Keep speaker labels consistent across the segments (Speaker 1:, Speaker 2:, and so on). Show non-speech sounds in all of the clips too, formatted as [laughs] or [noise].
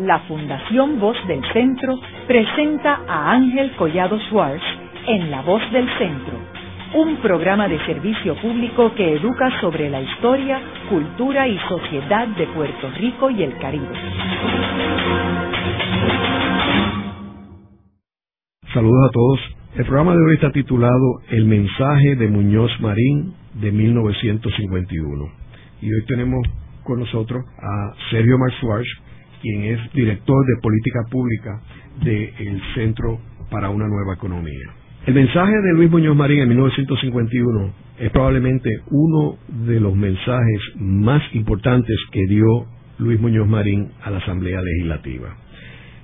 Speaker 1: la Fundación Voz del Centro presenta a Ángel Collado Schwartz en La Voz del Centro, un programa de servicio público que educa sobre la historia, cultura y sociedad de Puerto Rico y el Caribe.
Speaker 2: Saludos a todos. El programa de hoy está titulado El mensaje de Muñoz Marín de 1951. Y hoy tenemos con nosotros a Sergio Marzuarch, quien es director de política pública del Centro para una Nueva Economía. El mensaje de Luis Muñoz Marín en 1951 es probablemente uno de los mensajes más importantes que dio Luis Muñoz Marín a la Asamblea Legislativa.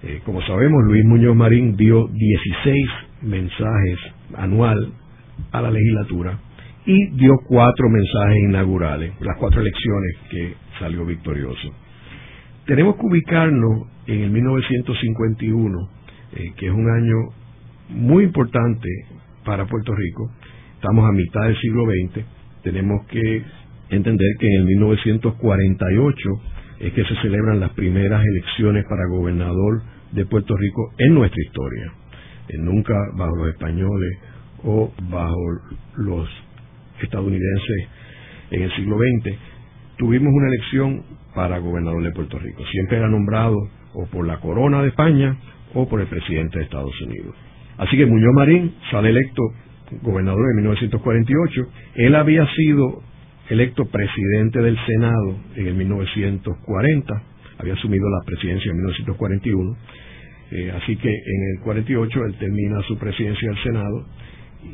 Speaker 2: Eh, como sabemos, Luis Muñoz Marín dio 16 mensajes anual a la legislatura y dio cuatro mensajes inaugurales, las cuatro elecciones que salió victorioso. Tenemos que ubicarnos en el 1951, eh, que es un año muy importante para Puerto Rico. Estamos a mitad del siglo XX. Tenemos que entender que en el 1948 es que se celebran las primeras elecciones para gobernador de Puerto Rico en nuestra historia. Eh, nunca bajo los españoles o bajo los estadounidenses en el siglo XX. Tuvimos una elección para gobernador de Puerto Rico. Siempre era nombrado o por la corona de España o por el presidente de Estados Unidos. Así que Muñoz Marín sale electo gobernador en 1948. Él había sido electo presidente del Senado en el 1940, había asumido la presidencia en 1941, eh, así que en el 48 él termina su presidencia del Senado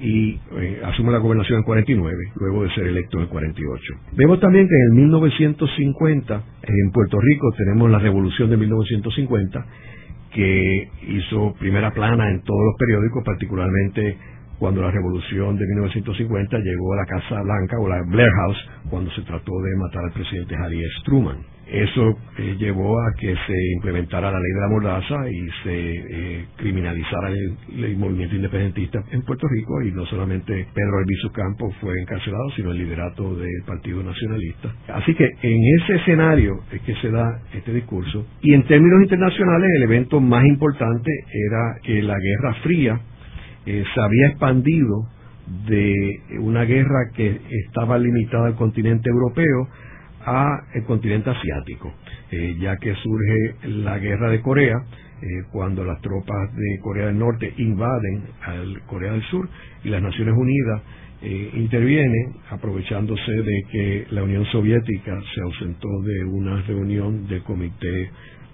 Speaker 2: y eh, asume la gobernación en 49, luego de ser electo en 48. Vemos también que en el 1950, en Puerto Rico, tenemos la revolución de 1950, que hizo primera plana en todos los periódicos, particularmente cuando la revolución de 1950 llegó a la Casa Blanca o la Blair House, cuando se trató de matar al presidente Harry S. Truman. Eso eh, llevó a que se implementara la ley de la mordaza y se eh, criminalizara el, movimiento independentista en Puerto Rico y no solamente Pedro Albizu Campos fue encarcelado, sino el liderato del Partido Nacionalista. Así que en ese escenario es que se da este discurso y en términos internacionales el evento más importante era que la Guerra Fría eh, se había expandido de una guerra que estaba limitada al continente europeo a el continente asiático, eh, ya que surge la guerra de Corea, eh, cuando las tropas de Corea del Norte invaden al Corea del Sur y las Naciones Unidas intervienen aprovechándose de que la Unión Soviética se ausentó de una reunión del Comité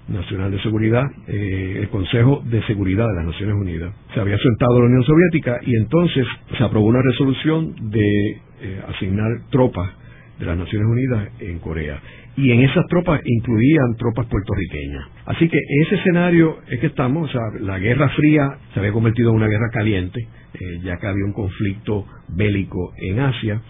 Speaker 2: Nacional de Seguridad, eh, el Consejo de Seguridad de las Naciones Unidas. Se había sentado la Unión Soviética y entonces se aprobó una resolución de eh, asignar tropas de las Naciones Unidas en Corea. Y en esas tropas incluían tropas puertorriqueñas. Así que ese escenario es que estamos, o sea, la Guerra Fría se había convertido en una guerra caliente, eh, ya que había un conflicto bélico en Asia.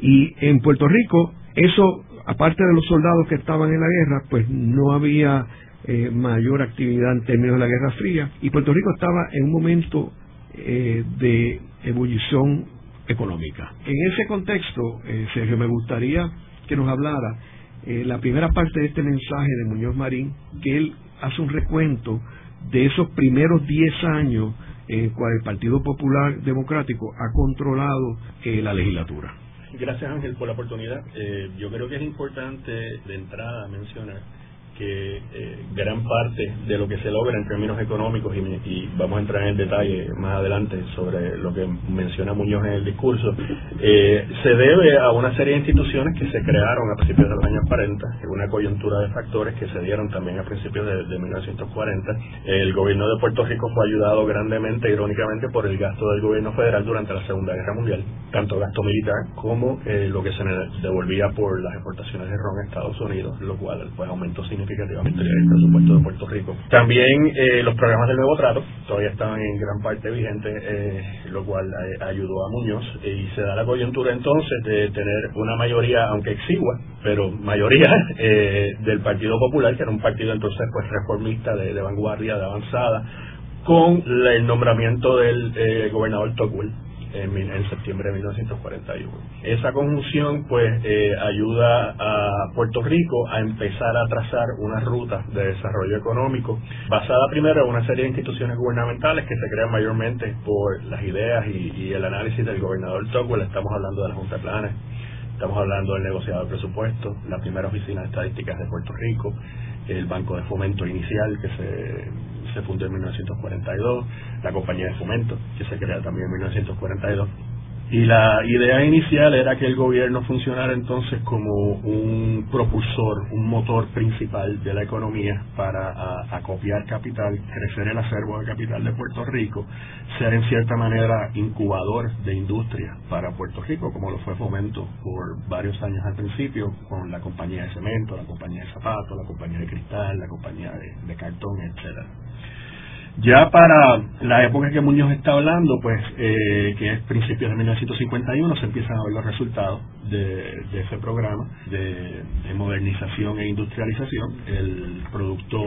Speaker 2: Y en Puerto Rico, eso, aparte de los soldados que estaban en la guerra, pues no había eh, mayor actividad en términos de la Guerra Fría y Puerto Rico estaba en un momento eh, de ebullición económica. En ese contexto, eh, Sergio, me gustaría que nos hablara la primera parte de este mensaje de Muñoz Marín, que él hace un recuento de esos primeros 10 años en cual el Partido Popular Democrático ha controlado la legislatura.
Speaker 3: Gracias Ángel por la oportunidad. yo creo que es importante de entrada mencionar que eh, gran parte de lo que se logra en términos económicos, y, vamos a entrar en el detalle más adelante sobre lo que menciona Muñoz en el discurso, eh, se debe a una serie de instituciones que se crearon a principios de los años 40, en una coyuntura de factores que se dieron también a principios de, 1940. El gobierno de Puerto Rico fue ayudado grandemente, irónicamente, por el gasto del gobierno federal durante la Segunda Guerra Mundial, tanto gasto militar como eh, lo que se devolvía por las exportaciones de ron a Estados Unidos, lo cual pues aumentó significativamente También eh, los programas del nuevo trato todavía están en gran parte vigentes, eh, lo cual eh, ayudó a Muñoz y se da la coyuntura entonces de tener una mayoría, aunque exigua, pero mayoría [laughs] del Partido Popular, que era un partido entonces pues reformista, de, vanguardia, de avanzada, con el nombramiento del gobernador Tocqueville en, septiembre de 1941. Esa conjunción pues eh, ayuda a Puerto Rico a empezar a trazar una ruta de desarrollo económico basada primero en una serie de instituciones gubernamentales que se crean mayormente por las ideas y, el análisis del gobernador Tocqueville. Estamos hablando de la Junta Planes, estamos hablando del negociado de presupuesto, la primera oficina de estadísticas de Puerto Rico, el Banco de Fomento Inicial que se, se fundó en 1942, la Compañía de Fomento que se crea también en 1942 y la idea inicial era que el gobierno funcionara entonces como un propulsor, un motor principal de la economía para acopiar capital, crecer el acervo de capital de Puerto Rico, ser en cierta manera incubador de industria para Puerto Rico, como lo fue Fomento por varios años al principio, con la compañía de cemento, la compañía de zapatos, la compañía de cristal, la compañía de, de cartón, etcétera. Ya para la época que Muñoz está hablando, pues eh, que es principios de 1951, se empiezan a ver los resultados de, ese programa de, modernización e industrialización. El producto,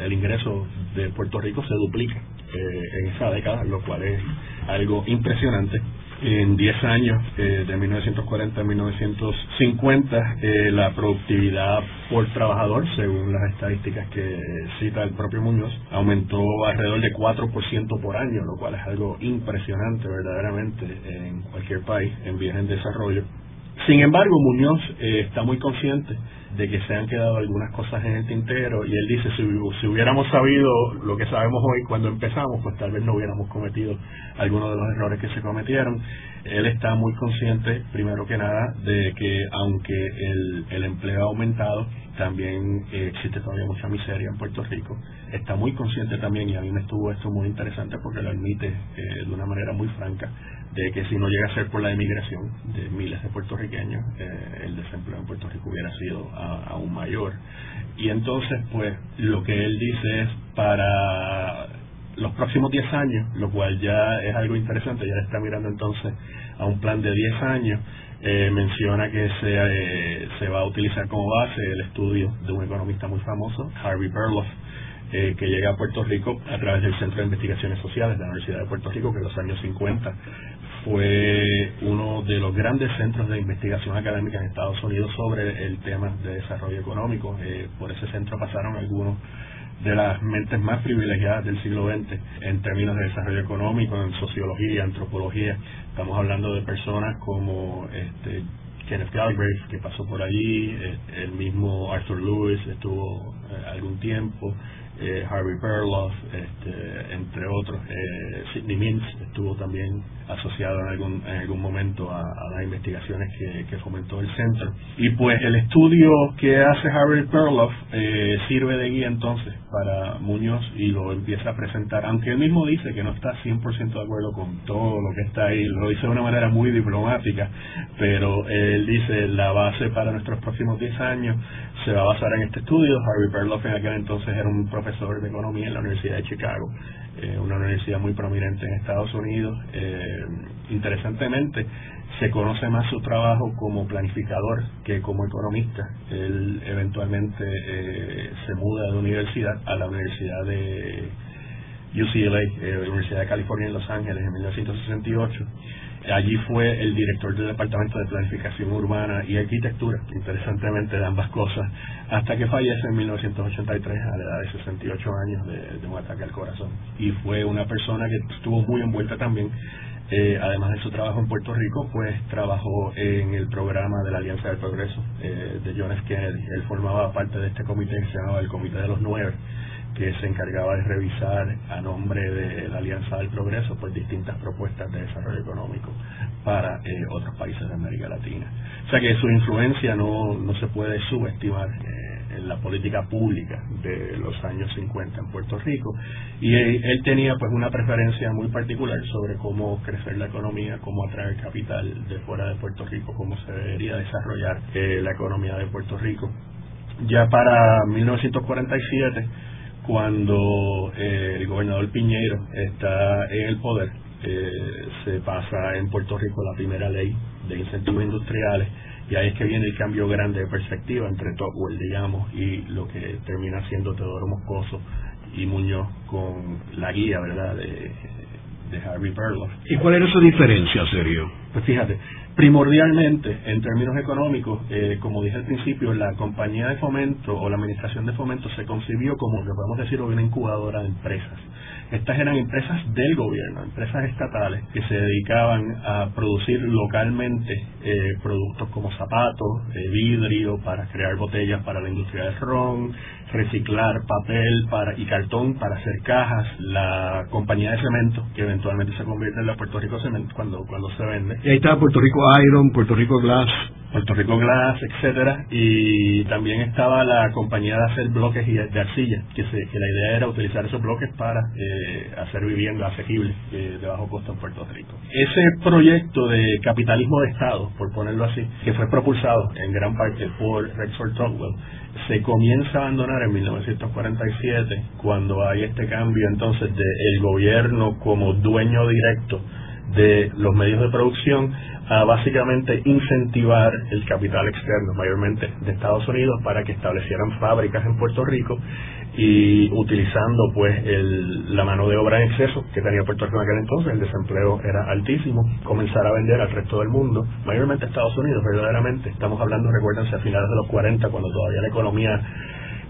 Speaker 3: el, ingreso de Puerto Rico se duplica eh, en esa década, lo cual es algo impresionante en 10 años, eh, de 1940 a 1950, eh, la productividad por trabajador, según las estadísticas que cita el propio Muñoz, aumentó alrededor de 4% por año, lo cual es algo impresionante verdaderamente en cualquier país en vías en desarrollo. Sin embargo, Muñoz eh, está muy consciente de que se han quedado algunas cosas en el tintero y él dice, si, hubiéramos sabido lo que sabemos hoy cuando empezamos, pues tal vez no hubiéramos cometido algunos de los errores que se cometieron. Él está muy consciente, primero que nada, de que aunque el, el empleo ha aumentado, también eh, existe todavía mucha miseria en Puerto Rico. Está muy consciente también, y a mí me estuvo esto muy interesante porque lo admite eh, de una manera muy franca, de que si no llega a ser por la emigración de miles de puertorriqueños, eh, el desempleo en Puerto Rico hubiera sido aún mayor. Y entonces, pues, lo que él dice es para los próximos 10 años, lo cual ya es algo interesante, ya está mirando entonces a un plan de 10 años, eh, menciona que se, eh, se va a utilizar como base el estudio de un economista muy famoso, Harvey Perloff, eh, que llega a Puerto Rico a través del Centro de Investigaciones Sociales de la Universidad de Puerto Rico, que en los años 50 fue uno de los grandes centros de investigación académica en Estados Unidos sobre el tema de desarrollo económico. Eh, por ese centro pasaron algunos de las mentes más privilegiadas del siglo XX en términos de desarrollo económico, en sociología, antropología. Estamos hablando de personas como este, Kenneth Galbraith, que pasó por allí, eh, el mismo Arthur Lewis estuvo algún tiempo, eh, Harvey Perloff, este, entre otros. Eh, Sidney Mintz estuvo también asociado en algún, en algún momento a, las investigaciones que, que, fomentó el centro. Y pues el estudio que hace Harvey Perloff eh, sirve de guía entonces para Muñoz y lo empieza a presentar, aunque él mismo dice que no está 100% de acuerdo con todo lo que está ahí, lo dice de una manera muy diplomática, pero él dice la base para nuestros próximos 10 años se va a basar en este estudio. Harvey Perloff en aquel entonces era un profesor de economía en la Universidad de Chicago, eh, una universidad muy prominente en Estados Unidos. Eh, interesantemente, se conoce más su trabajo como planificador que como economista. Él eventualmente eh, se muda de universidad a la Universidad de UCLA, la Universidad de California en Los Ángeles, en 1968 Allí fue el director del Departamento de Planificación Urbana y Arquitectura, interesantemente de ambas cosas, hasta que fallece en 1983 a la edad de 68 años de, un ataque al corazón. Y fue una persona que estuvo muy envuelta también eh, además de su trabajo en Puerto Rico, pues trabajó en el programa de la Alianza del Progreso eh, de John F. Kennedy. Él formaba parte de este comité que se llamaba el Comité de los Nueve, que se encargaba de revisar a nombre de la Alianza del Progreso pues distintas propuestas de desarrollo económico para eh, otros países de América Latina. O sea que su influencia no, no se puede subestimar eh, en la política pública de los años 50 en Puerto Rico y él, tenía pues una preferencia muy particular sobre cómo crecer la economía, cómo atraer capital de fuera de Puerto Rico, cómo se debería desarrollar eh, la economía de Puerto Rico. Ya para 1947 cuando eh, el gobernador Piñero está en el poder, eh, se pasa en Puerto Rico la primera ley de incentivos industriales y ahí es que viene el cambio grande de perspectiva entre Tocqueville, digamos, y lo que termina siendo Teodoro Moscoso y Muñoz con la guía, ¿verdad?, de, de Harvey Perloff.
Speaker 2: ¿Y cuál era su diferencia, Sergio?
Speaker 3: Pues fíjate, primordialmente, en términos económicos, eh, como dije al principio, la compañía de fomento o la administración de fomento se concibió como, lo podemos decir, una incubadora de empresas. Estas eran empresas del gobierno, empresas estatales que se dedicaban a producir localmente eh, productos como zapatos, eh, vidrio para crear botellas para la industria del ron, reciclar papel para, y cartón para hacer cajas, la compañía de cemento, que eventualmente se convierte en la Puerto Rico Cemento cuando, cuando se vende.
Speaker 2: Y ahí está Puerto Rico Iron, Puerto Rico Glass.
Speaker 3: Puerto Rico Glass, etcétera, y también estaba la compañía de hacer bloques de arcilla, que, se, que la idea era utilizar esos bloques para eh, hacer viviendas asequibles eh, de bajo costo en Puerto Rico. Ese proyecto de capitalismo de Estado, por ponerlo así, que fue propulsado en gran parte por Rexford Trotwell, se comienza a abandonar en 1947 cuando hay este cambio entonces del gobierno como dueño directo de los medios de producción a básicamente incentivar el capital externo, mayormente de Estados Unidos, para que establecieran fábricas en Puerto Rico y utilizando pues la mano de obra en exceso que tenía Puerto Rico en aquel entonces, el desempleo era altísimo, comenzar a vender al resto del mundo, mayormente Estados Unidos, verdaderamente. Estamos hablando, recuérdense, a finales de los 40, cuando todavía la economía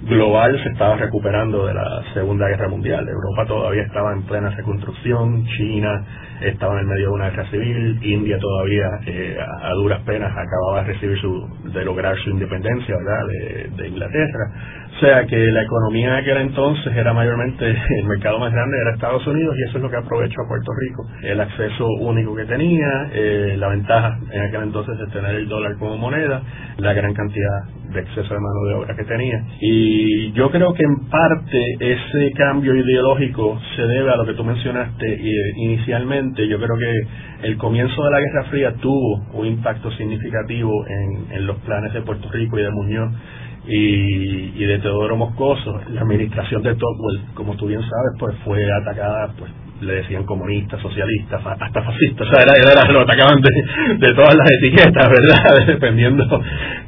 Speaker 3: global se estaba recuperando de la Segunda Guerra Mundial. Europa todavía estaba en plena reconstrucción, China estaba en el medio de una guerra civil, India todavía eh, a, duras penas acababa de recibir su, de lograr su independencia, ¿verdad? De, de Inglaterra. O sea que la economía de aquel entonces era mayormente [laughs] el mercado más grande era Estados Unidos y eso es lo que aprovechó a Puerto Rico. El acceso único que tenía, eh, la ventaja en aquel entonces de tener el dólar como moneda, la gran cantidad de exceso de mano de obra que tenía. Y yo creo que en parte ese cambio ideológico se debe a lo que tú mencionaste inicialmente. Yo creo que el comienzo de la Guerra Fría tuvo un impacto significativo en, en los planes de Puerto Rico y de Muñoz y, de Teodoro Moscoso, la administración de Tocqueville, como tú bien sabes, pues fue atacada, pues le decían comunista, socialista, hasta fascista, o sea, era, lo atacaban de, todas las etiquetas, ¿verdad? [laughs] Dependiendo.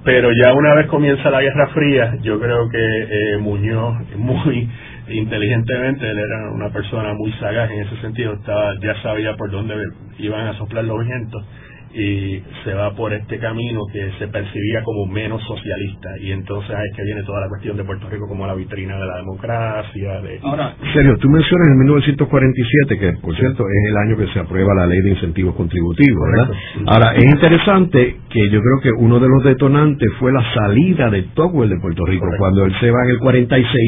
Speaker 3: Pero ya una vez comienza la Guerra Fría, yo creo que eh, Muñoz, muy inteligentemente, él era una persona muy sagaz en ese sentido, estaba, ya sabía por dónde iban a soplar los vientos y se va por este camino que se percibía como menos socialista. Y entonces es que viene toda la cuestión de Puerto Rico como la vitrina de la democracia de...
Speaker 2: ahora serio tú mencionas en 1947 que por cierto es el año que se aprueba la ley de incentivos contributivos ¿verdad? ahora es interesante que yo creo que uno de los detonantes fue la salida de Tocqueville de Puerto Rico cuando él se va en el 46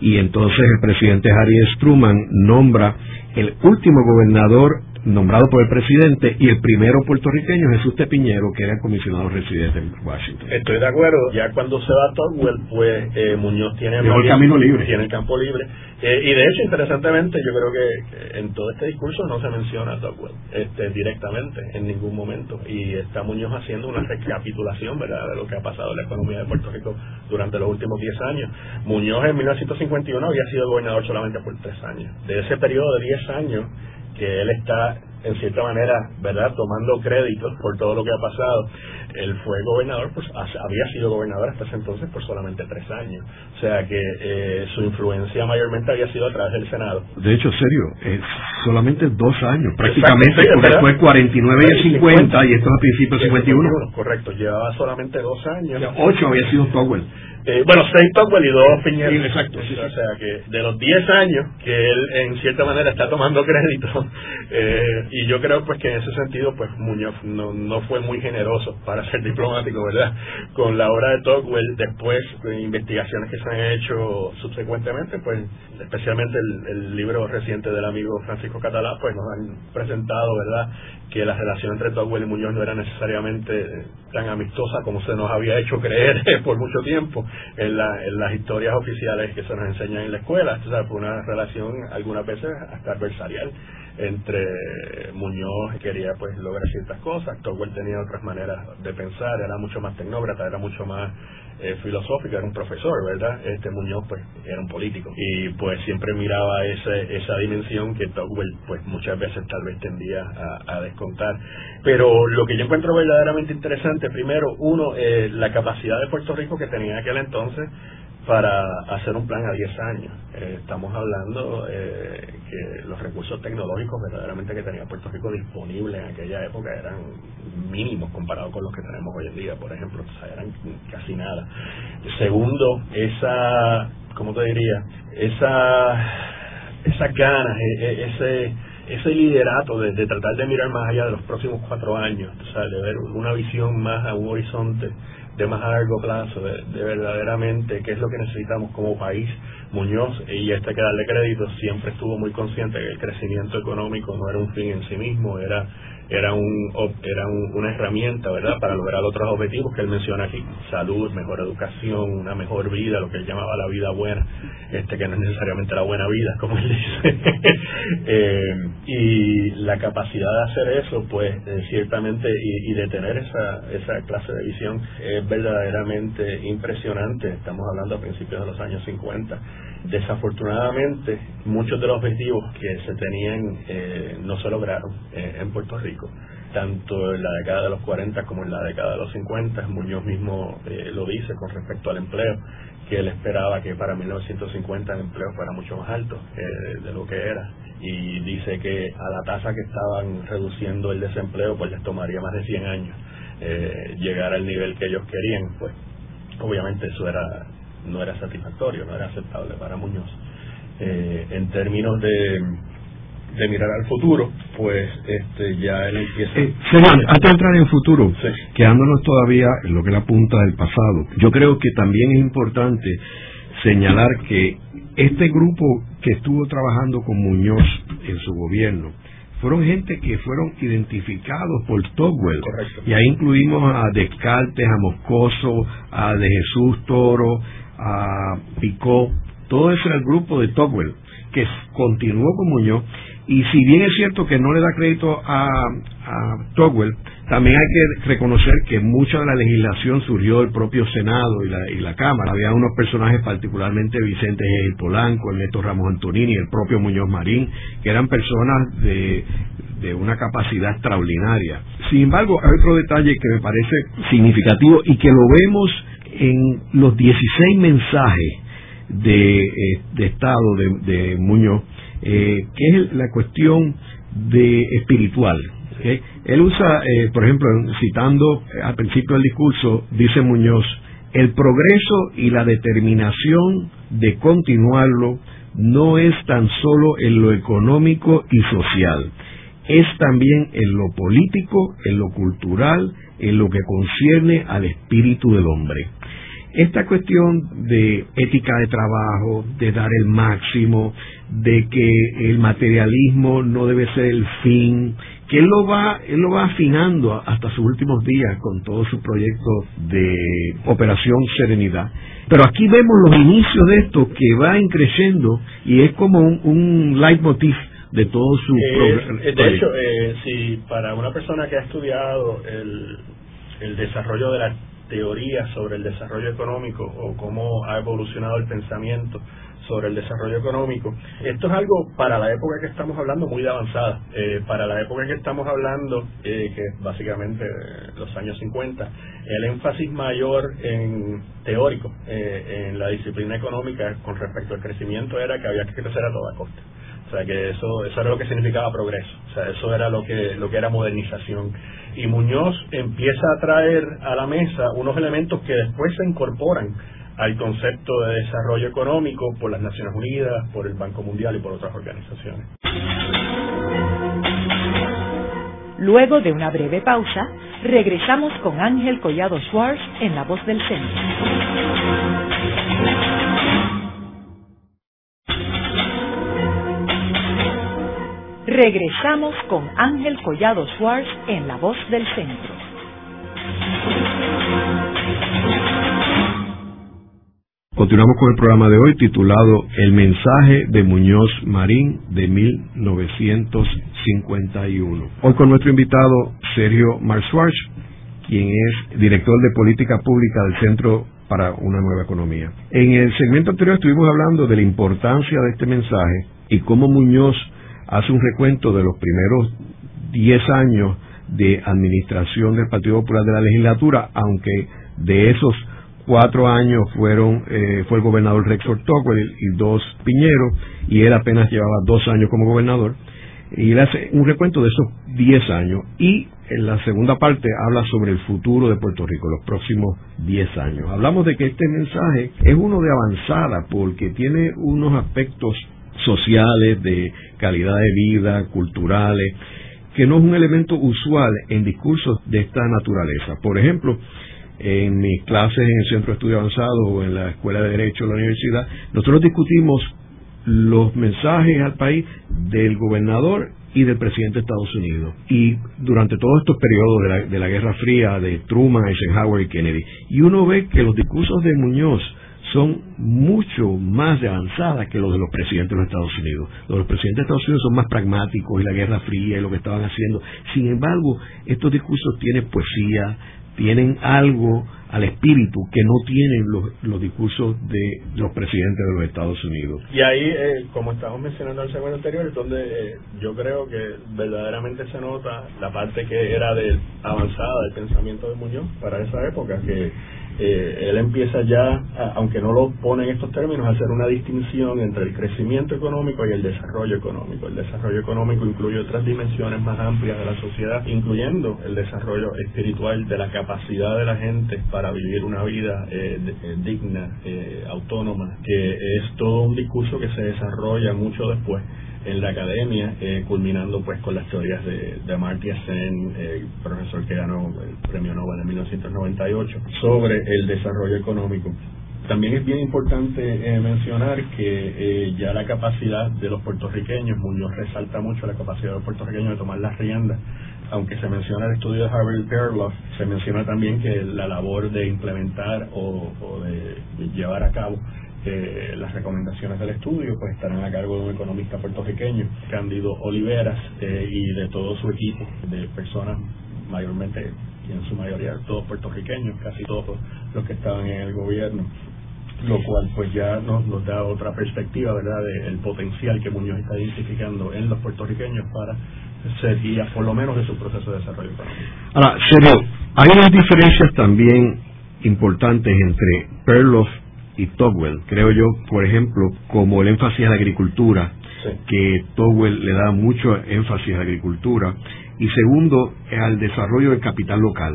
Speaker 2: y entonces el presidente Harry Truman nombra el último gobernador nombrado por el presidente, y el primero puertorriqueño, Jesús Tepiñero, que era el comisionado residente en Washington.
Speaker 3: Estoy de acuerdo. Ya cuando se va Tocqueville, pues eh, Muñoz tiene,
Speaker 2: el camino libre.
Speaker 3: tiene el campo libre. Eh, y de hecho, interesantemente, yo creo que en todo este discurso no se menciona a Tocqueville este, directamente, en ningún momento. Y está Muñoz haciendo una recapitulación, ¿verdad?, de lo que ha pasado en la economía de Puerto Rico durante los últimos 10 años. Muñoz en 1951 había sido gobernador solamente por 3 años. De ese periodo de 10 años, que él está en cierta manera, ¿verdad?, tomando créditos por todo lo que ha pasado. Él fue gobernador, pues había sido gobernador hasta ese entonces por solamente tres años. O sea que eh, su influencia mayormente había sido a través del Senado.
Speaker 2: De hecho, serio, es solamente dos años, prácticamente, fue 49 y 50, y esto es a principios 51.
Speaker 3: Correcto, llevaba solamente dos años.
Speaker 2: ocho había sido Towell.
Speaker 3: Eh, bueno, seis Tocqueville y dos Piñera. exacto. o sea que de los diez años que él en cierta manera está tomando [laughs] crédito, eh, y yo creo pues que en ese sentido pues Muñoz no, no fue muy generoso para [laughs] ser diplomático, ¿verdad? Con la obra de Tocqueville, después de investigaciones que se han hecho subsecuentemente, pues especialmente el, el libro reciente del amigo Francisco Catalá, pues nos han presentado, ¿verdad? Que la relación entre Tocqueville y Muñoz no era necesariamente tan amistosa como se nos había hecho creer [laughs] por mucho tiempo en, las historias oficiales que se nos enseñan en la escuela. O sea, fue una relación algunas veces hasta adversarial entre Muñoz que quería pues lograr ciertas cosas, Tocqueville tenía otras maneras de pensar, era mucho más tecnócrata, era mucho más eh, filosófico, era un profesor, ¿verdad? Este Muñoz pues era un político y pues siempre miraba ese, esa dimensión que Tocqueville pues muchas veces tal vez tendía a, descontar. Pero lo que yo encuentro verdaderamente interesante, primero, uno, eh, la capacidad de Puerto Rico que tenía en aquel entonces para hacer un plan a 10 años. Eh, estamos hablando eh, que los recursos tecnológicos verdaderamente que tenía Puerto Rico disponibles en aquella época eran mínimos comparados con los que tenemos hoy en día, por ejemplo, o sea, eran casi nada. Segundo, esa, ¿cómo te diría? Esa, esas ganas, e, e, ese ese liderato de, tratar de mirar más allá de los próximos cuatro años, o sea, de ver una visión más a un horizonte de más a largo plazo, de, verdaderamente qué es lo que necesitamos como país. Muñoz, y este que darle crédito, siempre estuvo muy consciente que el crecimiento económico no era un fin en sí mismo, era era un era una herramienta verdad para lograr otros objetivos que él menciona aquí. Salud mejor educación una mejor vida lo que él llamaba la vida buena. Este que no es necesariamente la buena vida como él dice. [laughs] Eh, y la capacidad de hacer eso pues eh, ciertamente y, de tener esa esa clase de visión es verdaderamente impresionante. Estamos hablando a principios de los años 50 Desafortunadamente, muchos de los objetivos que se tenían eh, no se lograron eh, en Puerto Rico, tanto en la década de los 40 como en la década de los 50. Muñoz mismo eh, lo dice con respecto al empleo, que él esperaba que para 1950 el empleo fuera mucho más alto de lo que era. Y dice que a la tasa que estaban reduciendo el desempleo, pues les tomaría más de 100 años llegar al nivel que ellos querían. Pues obviamente eso era no era satisfactorio, no era aceptable para Muñoz. Eh, en términos de, de mirar al futuro, pues este ya él empieza.
Speaker 2: Eh, antes de entrar en futuro, quedándonos todavía en lo que es la punta del pasado, yo creo que también es importante señalar que este grupo que estuvo trabajando con Muñoz en su gobierno fueron gente que fueron identificados por Togwell. Y ahí incluimos a Descartes, a Moscoso, a De Jesús Toro, a Picó, todo ese era el grupo de Togwell, que continuó con Muñoz, y si bien es cierto que no le da crédito a, a también hay que reconocer que mucha de la legislación surgió del propio Senado y la, y la Cámara. Había unos personajes, particularmente Vicente G. Polanco, el Neto Ramos Antonini, el propio Muñoz Marín, que eran personas de, de una capacidad extraordinaria. Sin embargo, hay otro detalle que me parece significativo y que lo vemos en los 16 mensajes de, eh, Estado de, Muñoz, eh, que es la cuestión de espiritual. Él usa, eh, por ejemplo, citando al principio del discurso, dice Muñoz, el progreso y la determinación de continuarlo no es tan solo en lo económico y social, es también en lo político, en lo cultural, en lo que concierne al espíritu del hombre. Esta cuestión de ética de trabajo, de dar el máximo, de que el materialismo no debe ser el fin, que él lo va, él lo va afinando hasta sus últimos días con todo su proyecto de Operación Serenidad. Pero aquí vemos los inicios de esto que va creciendo y es como un, un leitmotiv de todo su
Speaker 3: eh, De hecho, eh, si para una persona que ha estudiado el, el desarrollo de la teoría sobre el desarrollo económico o cómo ha evolucionado el pensamiento sobre el desarrollo económico. Esto es algo para la época que estamos hablando muy avanzada. Eh, para la época que estamos hablando, eh, que es básicamente los años 50, el énfasis mayor en teórico eh, en la disciplina económica con respecto al crecimiento era que había que crecer a toda costa. O sea que eso, eso era lo que significaba progreso, o sea, eso era lo que, lo que era modernización. Y Muñoz empieza a traer a la mesa unos elementos que después se incorporan al concepto de desarrollo económico por las Naciones Unidas, por el Banco Mundial y por otras organizaciones.
Speaker 1: Luego de una breve pausa, regresamos con Ángel Collado Schwartz en La Voz del Centro. Regresamos con Ángel Collado Schwartz en La Voz del Centro.
Speaker 2: Continuamos con el programa de hoy titulado El mensaje de Muñoz Marín de 1951. Hoy con nuestro invitado Sergio Mar Schwartz, quien es director de política pública del Centro para una Nueva Economía. En el segmento anterior estuvimos hablando de la importancia de este mensaje y cómo Muñoz hace un recuento de los primeros 10 años de administración del Partido Popular de la legislatura, aunque de esos cuatro años fueron eh, fue el gobernador Rexford Tocqueville y dos Piñero, y él apenas llevaba dos años como gobernador. Y él hace un recuento de esos diez años. Y en la segunda parte habla sobre el futuro de Puerto Rico, los próximos diez años. Hablamos de que este mensaje es uno de avanzada porque tiene unos aspectos sociales, de calidad de vida, culturales, que no es un elemento usual en discursos de esta naturaleza. Por ejemplo, en mis clases en el Centro de Estudio Avanzado o en la Escuela de Derecho de la Universidad, nosotros discutimos los mensajes al país del gobernador y del presidente de Estados Unidos. Y durante todos estos periodos de la, de la Guerra Fría, de Truman, Eisenhower y Kennedy. Y uno ve que los discursos de Muñoz son mucho más de avanzada que los de los presidentes de los Estados Unidos. Los de los presidentes de Estados Unidos son más pragmáticos y la Guerra Fría y lo que estaban haciendo. Sin embargo, estos discursos tienen poesía, tienen algo al espíritu que no tienen los, los discursos de los presidentes de los Estados Unidos.
Speaker 3: Y ahí, eh, como estamos mencionando en el segundo anterior, es donde eh, yo creo que verdaderamente se nota la parte que era de avanzada del pensamiento de Muñoz para esa época, que eh, él empieza ya, aunque no lo pone en estos términos, a hacer una distinción entre el crecimiento económico y el desarrollo económico. El desarrollo económico incluye otras dimensiones más amplias de la sociedad, incluyendo el desarrollo espiritual de la capacidad de la gente para vivir una vida eh, eh, digna, autónoma, que es todo un discurso que se desarrolla mucho después en la academia, eh, culminando pues con las teorías de, de Amartya Sen, el profesor que ganó el premio Nobel en 1998, sobre el desarrollo económico. También es bien importante eh, mencionar que eh, ya la capacidad de los puertorriqueños, Muñoz resalta mucho la capacidad de los puertorriqueños de tomar las riendas, aunque se menciona el estudio de Harvard Perloff, se menciona también que la labor de implementar o, o de llevar a cabo eh, las recomendaciones del estudio pues estarán a cargo de un economista puertorriqueño, Cándido Oliveras, eh, y de todo su equipo de personas mayormente y en su mayoría todos puertorriqueños, casi todos los que estaban en el gobierno lo cual pues ya nos, da otra perspectiva, ¿verdad?, del potencial que Muñoz está identificando en los puertorriqueños para ser guías, por lo menos, de su proceso de desarrollo.
Speaker 2: Ahora, Sergio, hay unas diferencias también importantes entre Perloff y Togwell. Creo yo, por ejemplo, como el énfasis a la agricultura, que Togwell le da mucho énfasis a la agricultura, y segundo, al desarrollo del capital local,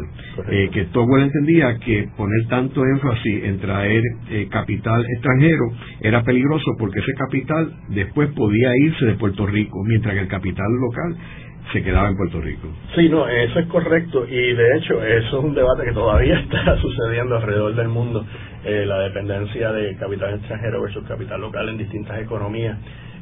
Speaker 2: eh, que Togwell entendía que poner tanto énfasis en traer eh, capital extranjero era peligroso porque ese capital después podía irse de Puerto Rico, mientras que el capital local se quedaba en Puerto Rico.
Speaker 3: Sí, no, eso es correcto. Y de hecho eso es un debate que todavía [laughs] está sucediendo alrededor del mundo, eh, la dependencia de capital extranjero versus capital local en distintas economías.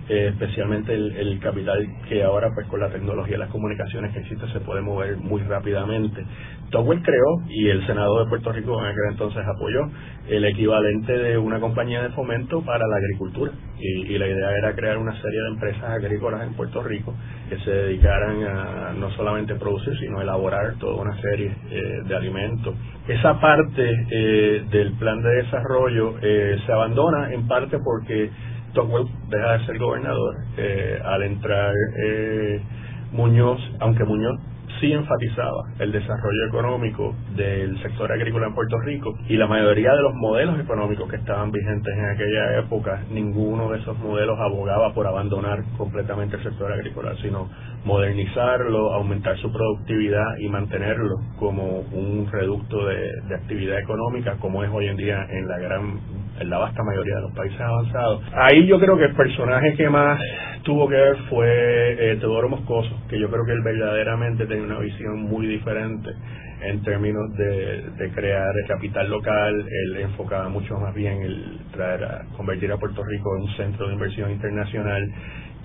Speaker 3: Eh, especialmente el, capital que ahora pues con la tecnología y las comunicaciones que existe se puede mover muy rápidamente. Towell creó y el Senado de Puerto Rico en aquel entonces apoyó el equivalente de una compañía de fomento para la agricultura y, la idea era crear una serie de empresas agrícolas en Puerto Rico que se dedicaran a no solamente producir sino elaborar toda una serie eh, de alimentos. Esa parte eh, del plan de desarrollo se abandona en parte porque Tocqueville deja de ser gobernador eh, al entrar eh, Muñoz, aunque Muñoz sí enfatizaba el desarrollo económico del sector agrícola en Puerto Rico y la mayoría de los modelos económicos que estaban vigentes en aquella época, ninguno de esos modelos abogaba por abandonar completamente el sector agrícola, sino modernizarlo, aumentar su productividad y mantenerlo como un reducto de, de actividad económica como es hoy en día en la gran en la vasta mayoría de los países avanzados. Ahí yo creo que el personaje que más tuvo que ver fue eh, Teodoro Moscoso, que yo creo que él verdaderamente tenía una visión muy diferente en términos de, de crear el capital local, él enfocaba mucho más bien el traer a convertir a Puerto Rico en un centro de inversión internacional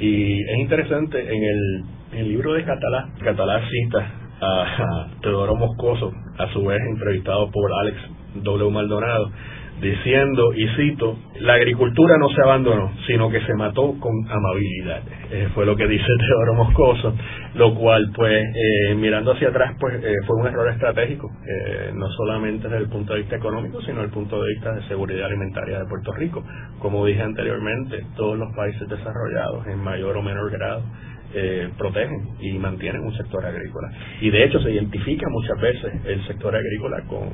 Speaker 3: y es interesante en el, en el libro de Catalá, Catalá cita a Teodoro Moscoso, a su vez entrevistado por Alex W. Maldonado, diciendo, y cito, la agricultura no se abandonó, sino que se mató con amabilidad. Eh, fue lo que dice [laughs] Teodoro Moscoso, lo cual, pues, eh, mirando hacia atrás, pues, eh, fue un error estratégico, no solamente desde el punto de vista económico, sino desde el punto de vista de seguridad alimentaria de Puerto Rico. Como dije anteriormente, todos los países desarrollados, en mayor o menor grado, eh, protegen y mantienen un sector agrícola. Y de hecho se identifica muchas veces el sector agrícola con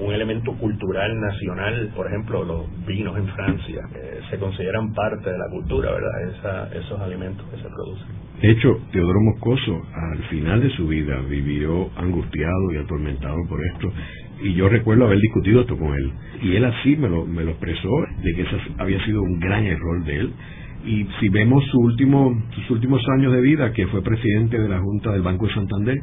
Speaker 3: un elemento cultural nacional, por ejemplo, los vinos en Francia, eh, se consideran parte de la cultura, ¿verdad? esos alimentos que se producen.
Speaker 2: De hecho, Teodoro Moscoso, al final de su vida, vivió angustiado y atormentado por esto. Y yo recuerdo haber discutido esto con él. Y él así me lo, me lo expresó, de que ese había sido un gran error de él y si vemos su último, sus últimos años de vida, que fue presidente de la Junta del Banco de Santander,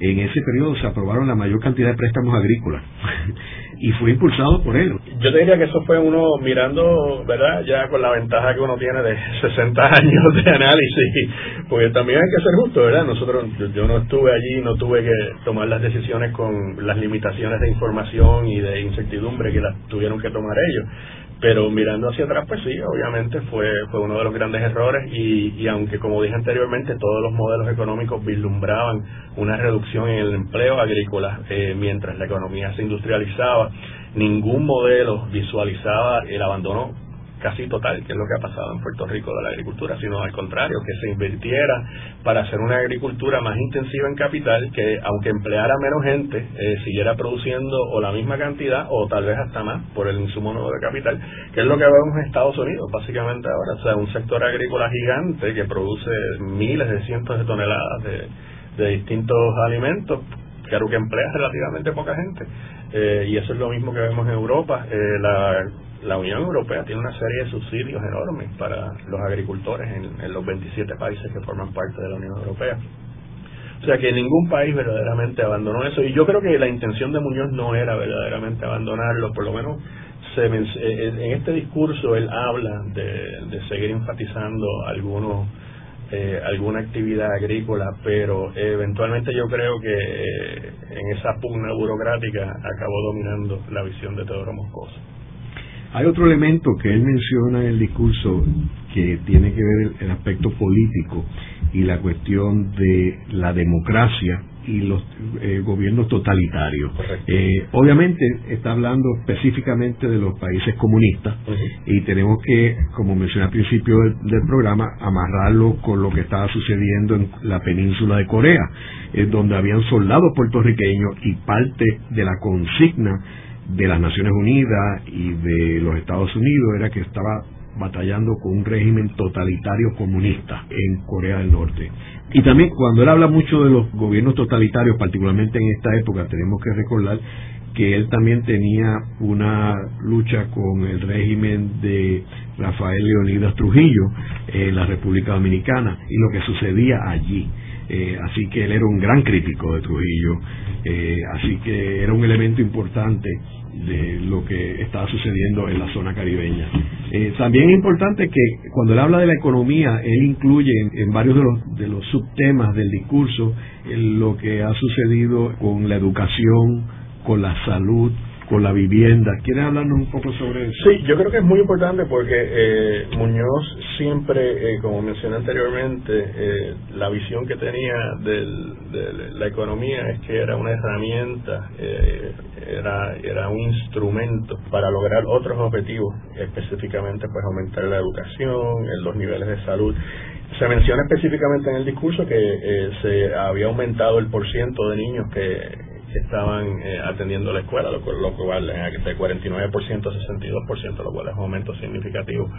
Speaker 2: en ese periodo se aprobaron la mayor cantidad de préstamos agrícolas [laughs] y fue impulsado por él.
Speaker 3: Yo te diría que eso fue uno mirando, ¿verdad? Ya con la ventaja que uno tiene de [laughs] 60 años de análisis, porque también hay que ser justo, ¿verdad? Nosotros, yo, no estuve allí, no tuve que tomar las decisiones con las limitaciones de información y de incertidumbre que las tuvieron que tomar ellos pero mirando hacia atrás, pues sí, obviamente fue, fue uno de los grandes errores y, y aunque como dije anteriormente, todos los modelos económicos vislumbraban una reducción en el empleo agrícola eh, mientras la economía se industrializaba, ningún modelo visualizaba el abandono casi total, que es lo que ha pasado en Puerto Rico de la agricultura, sino al contrario, que se invirtiera para hacer una agricultura más intensiva en capital, que aunque empleara menos gente, eh, siguiera produciendo o la misma cantidad o tal vez hasta más por el insumo nuevo de capital, que es lo que vemos en Estados Unidos básicamente ahora, o sea, un sector agrícola gigante que produce miles de cientos de toneladas de, distintos alimentos, claro que emplea relativamente poca gente. Eh, y eso es lo mismo que vemos en Europa. Eh, la la Unión Europea tiene una serie de subsidios enormes para los agricultores en, los 27 países que forman parte de la Unión Europea. O sea que ningún país verdaderamente abandonó eso. Y yo creo que la intención de Muñoz no era verdaderamente abandonarlo, por lo menos se, eh, eh, en este discurso él habla de, seguir enfatizando algunos eh, alguna actividad agrícola, pero eventualmente yo creo que en esa pugna burocrática acabó dominando la visión de Teodoro Moscoso.
Speaker 2: Hay otro elemento que él menciona en el discurso que tiene que ver el aspecto político y la cuestión de la democracia y los eh, gobiernos totalitarios. Eh, obviamente está hablando específicamente de los países comunistas y tenemos que, como mencioné al principio del, programa, amarrarlo con lo que estaba sucediendo en la península de Corea, donde habían soldados puertorriqueños y parte de la consigna de las Naciones Unidas y de los Estados Unidos era que estaba batallando con un régimen totalitario comunista en Corea del Norte. Y también cuando él habla mucho de los gobiernos totalitarios, particularmente en esta época, tenemos que recordar que él también tenía una lucha con el régimen de Rafael Leonidas Trujillo en la República Dominicana y lo que sucedía allí. Eh, así que él era un gran crítico de Trujillo, eh, así que era un elemento importante de lo que estaba sucediendo en la zona caribeña. Eh, también es importante que cuando él habla de la economía, él incluye en, varios de los, de los subtemas del discurso lo que ha sucedido con la educación, con la salud, con la vivienda. ¿Quieres hablarnos un poco sobre eso?
Speaker 3: Sí, yo creo que es muy importante porque eh, Muñoz siempre, eh, como mencioné anteriormente, eh, la visión que tenía de la economía es que era una herramienta, era, era un instrumento para lograr otros objetivos, específicamente pues aumentar la educación, los niveles de salud. Se menciona específicamente en el discurso que se había aumentado el porciento de niños que que estaban eh, atendiendo la escuela, lo, lo cual de 49% a 62%, lo cual es un aumento significativo.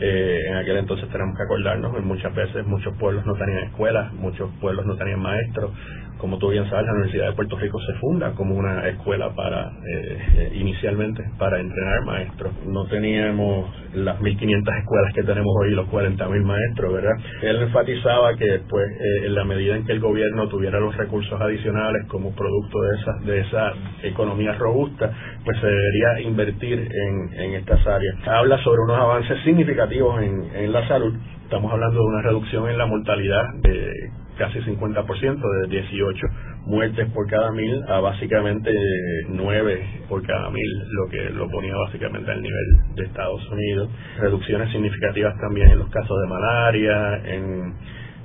Speaker 3: Eh, en aquel entonces tenemos que acordarnos, que muchas veces muchos pueblos no tenían escuelas, muchos pueblos no tenían maestros, como tú bien sabes, la Universidad de Puerto Rico se funda como una escuela para, eh, eh, inicialmente, para entrenar maestros. No teníamos las 1.500 escuelas que tenemos hoy, los 40.000 maestros, ¿verdad? Él enfatizaba que, pues, eh, en la medida en que el gobierno tuviera los recursos adicionales como producto de esa, de esa economía robusta, pues se debería invertir en, en estas áreas. Habla sobre unos avances significativos en, en la salud. Estamos hablando de una reducción en la mortalidad de casi 50%, de 18 muertes por cada mil a básicamente 9 por cada mil, lo que lo ponía básicamente al nivel de Estados Unidos. Reducciones significativas también en los casos de malaria, en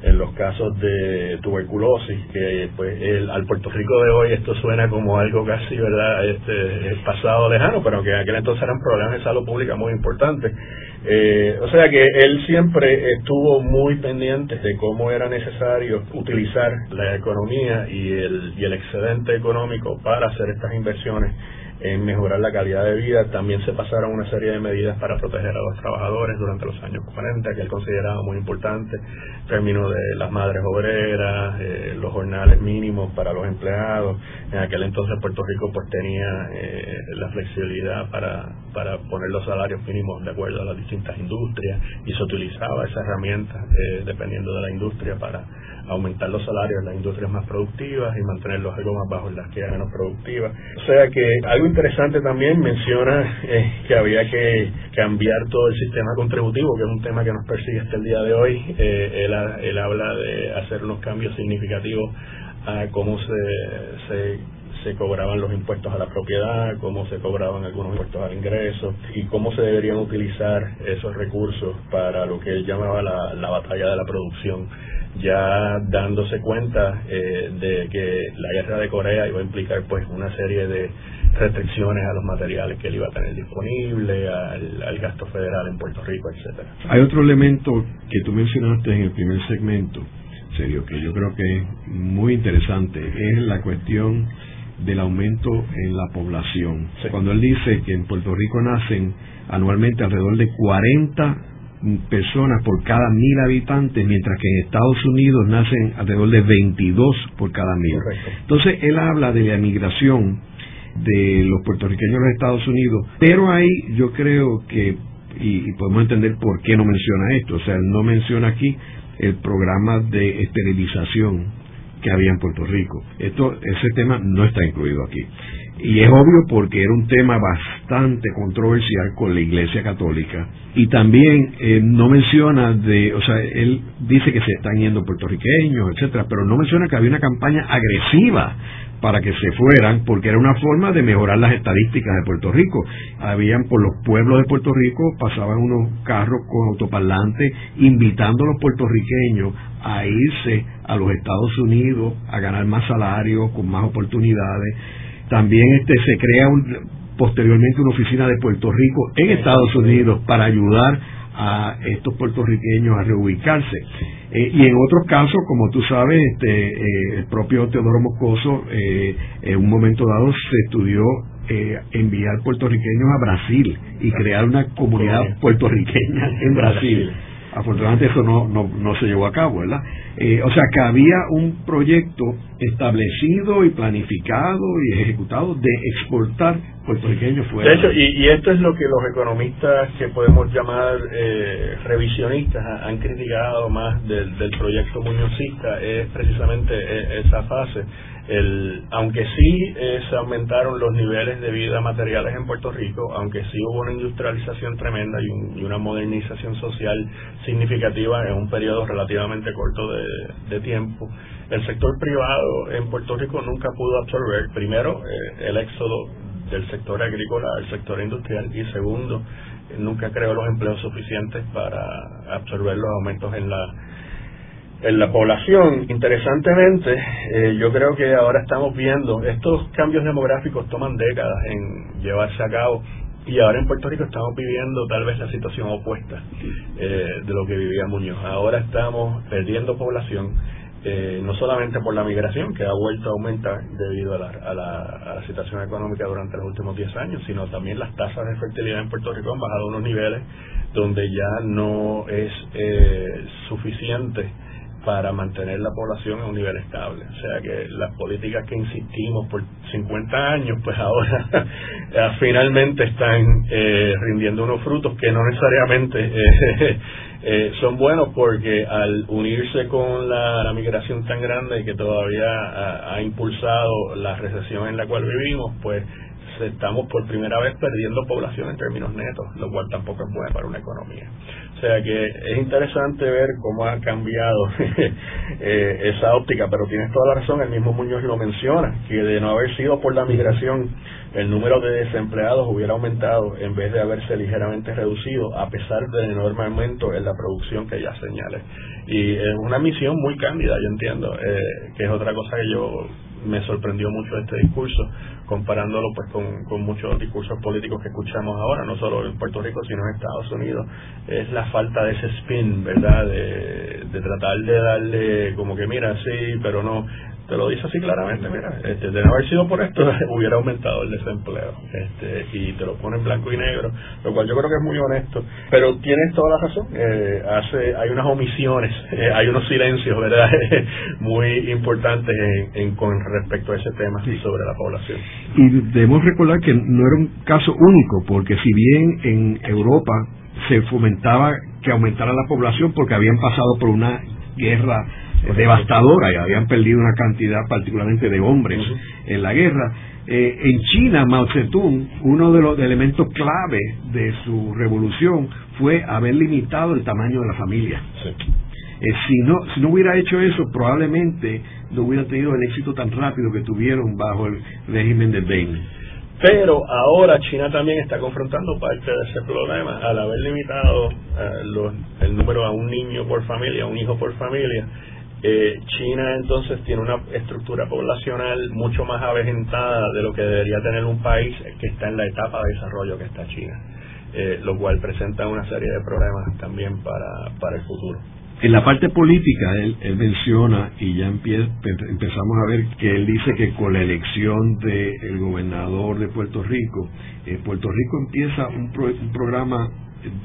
Speaker 3: en los casos de tuberculosis, que pues el, al Puerto Rico de hoy esto suena como algo casi, ¿verdad?, este, el pasado lejano, pero que en aquel entonces eran problemas de salud pública muy importantes. Eh, o sea que él siempre estuvo muy pendiente de cómo era necesario utilizar la economía y el, y el excedente económico para hacer estas inversiones en mejorar la calidad de vida. También se pasaron una serie de medidas para proteger a los trabajadores durante los años 40, que él consideraba muy importante, términos de las madres obreras, eh, los jornales mínimos para los empleados. En aquel entonces Puerto Rico pues tenía eh, la flexibilidad para, para poner los salarios mínimos de acuerdo a las distintas industrias y se utilizaba esa herramienta eh, dependiendo de la industria para aumentar los salarios en las industrias más productivas y mantenerlos algo más bajos en las que eran menos productivas. O sea que algo interesante también menciona eh, que había que cambiar todo el sistema contributivo, que es un tema que nos persigue hasta el día de hoy. Eh, él, él habla de hacer unos cambios significativos a cómo se, se se cobraban los impuestos a la propiedad, cómo se cobraban algunos impuestos al ingreso y cómo se deberían utilizar esos recursos para lo que él llamaba la, la batalla de la producción ya dándose cuenta eh, de que la guerra de Corea iba a implicar pues una serie de restricciones a los materiales que él iba a tener disponible, al, gasto federal en Puerto Rico, etcétera.
Speaker 2: Hay otro elemento que tú mencionaste en el primer segmento, serio, que yo creo que es muy interesante, es la cuestión del aumento en la población. Cuando él dice que en Puerto Rico nacen anualmente alrededor de 40 personas por cada mil habitantes, mientras que en Estados Unidos nacen alrededor de 22 por cada mil. Entonces, él habla de la emigración de los puertorriqueños a los Estados Unidos, pero ahí yo creo que, y, podemos entender por qué no menciona esto, o sea, él no menciona aquí el programa de esterilización que había en Puerto Rico. Esto, ese tema no está incluido aquí. Y es obvio porque era un tema bastante controversial con la Iglesia Católica. Y también eh, no menciona de, o sea, él dice que se están yendo puertorriqueños, etcétera, pero no menciona que había una campaña agresiva para que se fueran, porque era una forma de mejorar las estadísticas de Puerto Rico. Habían por los pueblos de Puerto Rico, pasaban unos carros con autoparlantes invitando a los puertorriqueños a irse a los Estados Unidos a ganar más salarios, con más oportunidades también este se crea posteriormente una oficina de Puerto Rico en Estados Unidos para ayudar a estos puertorriqueños a reubicarse. Eh, y en otros casos, como tú sabes, este, eh, el propio Teodoro Moscoso eh, en un momento dado se estudió enviar puertorriqueños a Brasil y crear una comunidad puertorriqueña en Brasil. Afortunadamente eso no, no, no se llevó a cabo, ¿verdad? Eh, o sea que había un proyecto establecido y planificado y ejecutado de exportar puertorriqueños fuera.
Speaker 3: De hecho, y, esto es lo que los economistas que podemos llamar eh, revisionistas han criticado más del, del proyecto muñozista, es precisamente e, esa fase el, aunque sí eh, se aumentaron los niveles de vida materiales en Puerto Rico, aunque sí hubo una industrialización tremenda y, una modernización social significativa en un periodo relativamente corto de, tiempo, el sector privado en Puerto Rico nunca pudo absorber, primero, eh, el éxodo del sector agrícola al sector industrial y segundo, nunca creó los empleos suficientes para absorber los aumentos en la en la población. Interesantemente, eh, yo creo que ahora estamos viendo, estos cambios demográficos toman décadas en llevarse a cabo y ahora en Puerto Rico estamos viviendo tal vez la situación opuesta eh, de lo que vivía Muñoz. Ahora estamos perdiendo población, eh, no solamente por la migración, que ha vuelto a aumentar debido a la, a, la, situación económica durante los últimos 10 años, sino también las tasas de fertilidad en Puerto Rico han bajado a unos niveles donde ya no es suficiente para mantener la población a un nivel estable. O sea que las políticas que insistimos por 50 años, pues ahora eh, [laughs] finalmente están eh, rindiendo unos frutos que no necesariamente eh, [laughs] son buenos porque al unirse con la, migración tan grande que todavía ha, impulsado la recesión en la cual vivimos, pues estamos por primera vez perdiendo población en términos netos, lo cual tampoco es bueno para una economía. O sea que es interesante ver cómo ha cambiado [laughs] eh, esa óptica, pero tienes toda la razón, el mismo Muñoz lo menciona, que de no haber sido por la migración, el número de desempleados hubiera aumentado en vez de haberse ligeramente reducido, a pesar del enorme aumento en la producción que ya señale. Y es una misión muy cándida, yo entiendo, eh, que es otra cosa que yo me sorprendió mucho este discurso, comparándolo pues con, muchos discursos políticos que escuchamos ahora, no solo en Puerto Rico, sino en Estados Unidos. Es la falta de ese spin, ¿verdad? De, de tratar de darle como que, mira, sí, pero no te lo dice así claramente, mira, este, de no haber sido por esto [laughs] hubiera aumentado el desempleo, este, y te lo pone en blanco y negro, lo cual yo creo que es muy honesto, pero tienes toda la razón, eh, hace, hay unas omisiones, [laughs] eh, hay unos silencios, ¿verdad?, [laughs] muy importantes en, con respecto a ese tema sí. sobre la población.
Speaker 2: Y debemos recordar que no era un caso único, porque si bien en Europa se fomentaba que aumentara la población porque habían pasado por una guerra devastadora y habían perdido una cantidad particularmente de hombres en la guerra. Eh, en China, Mao Zedong, uno de los elementos clave de su revolución fue haber limitado el tamaño de la familia. Eh, si, no, si no hubiera hecho eso, probablemente no hubiera tenido el éxito tan rápido que tuvieron bajo el régimen de Deng.
Speaker 3: Pero ahora China también está confrontando parte de ese problema al haber limitado eh, el número a un niño por familia, a un hijo por familia eh, China entonces tiene una estructura poblacional mucho más avejentada de lo que debería tener un país que está en la etapa de desarrollo que está China, eh, lo cual presenta una serie de problemas también para, para el futuro.
Speaker 2: En la parte política, él, menciona, y ya empezamos a ver que él dice que con la elección del gobernador de Puerto Rico, eh, Puerto Rico empieza un, un programa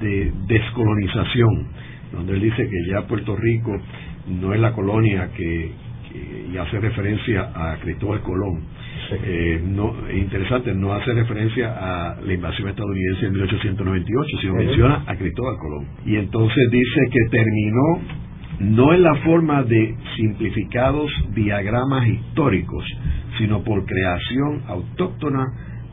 Speaker 2: de descolonización, donde él dice que ya Puerto Rico no es la colonia que, y hace referencia a Cristóbal Colón. Eh, no, interesante, no hace referencia a la invasión estadounidense en 1898, sino menciona a Cristóbal Colón. Y entonces dice que terminó no en la forma de simplificados diagramas históricos, sino por creación autóctona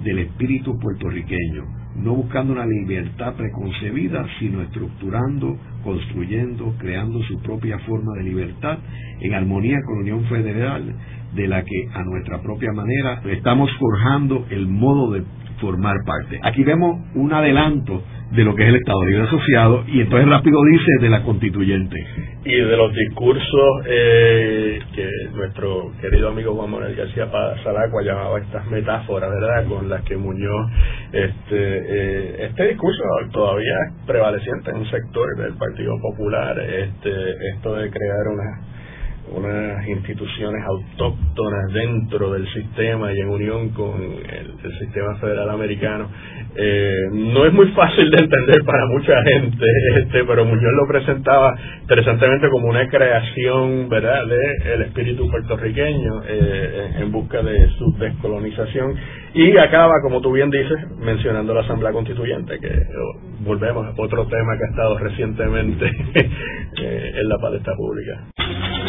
Speaker 2: del espíritu puertorriqueño, no buscando una libertad preconcebida, sino estructurando, construyendo, creando su propia forma de libertad en armonía con la Unión Federal, de la que a nuestra propia manera estamos forjando el modo de formar parte. Aquí vemos un adelanto de lo que es el Estado Libre Asociado y entonces rápido dice de la constituyente.
Speaker 3: Y de los discursos eh, que nuestro querido amigo Juan Manuel García Salacua llamaba estas metáforas, ¿verdad?, con las que Muñoz, este, eh, este discurso todavía es prevaleciente en un sector del Partido Popular, este, esto de crear una unas instituciones autóctonas dentro del sistema y en unión con el, sistema federal americano. Eh, no es muy fácil de entender para mucha gente, este, pero Muñoz lo presentaba interesantemente como una creación verdad de el espíritu puertorriqueño eh, en busca de su descolonización y acaba, como tú bien dices, mencionando la Asamblea Constituyente, que eh, volvemos a otro tema que ha estado recientemente [laughs] en la palestra pública.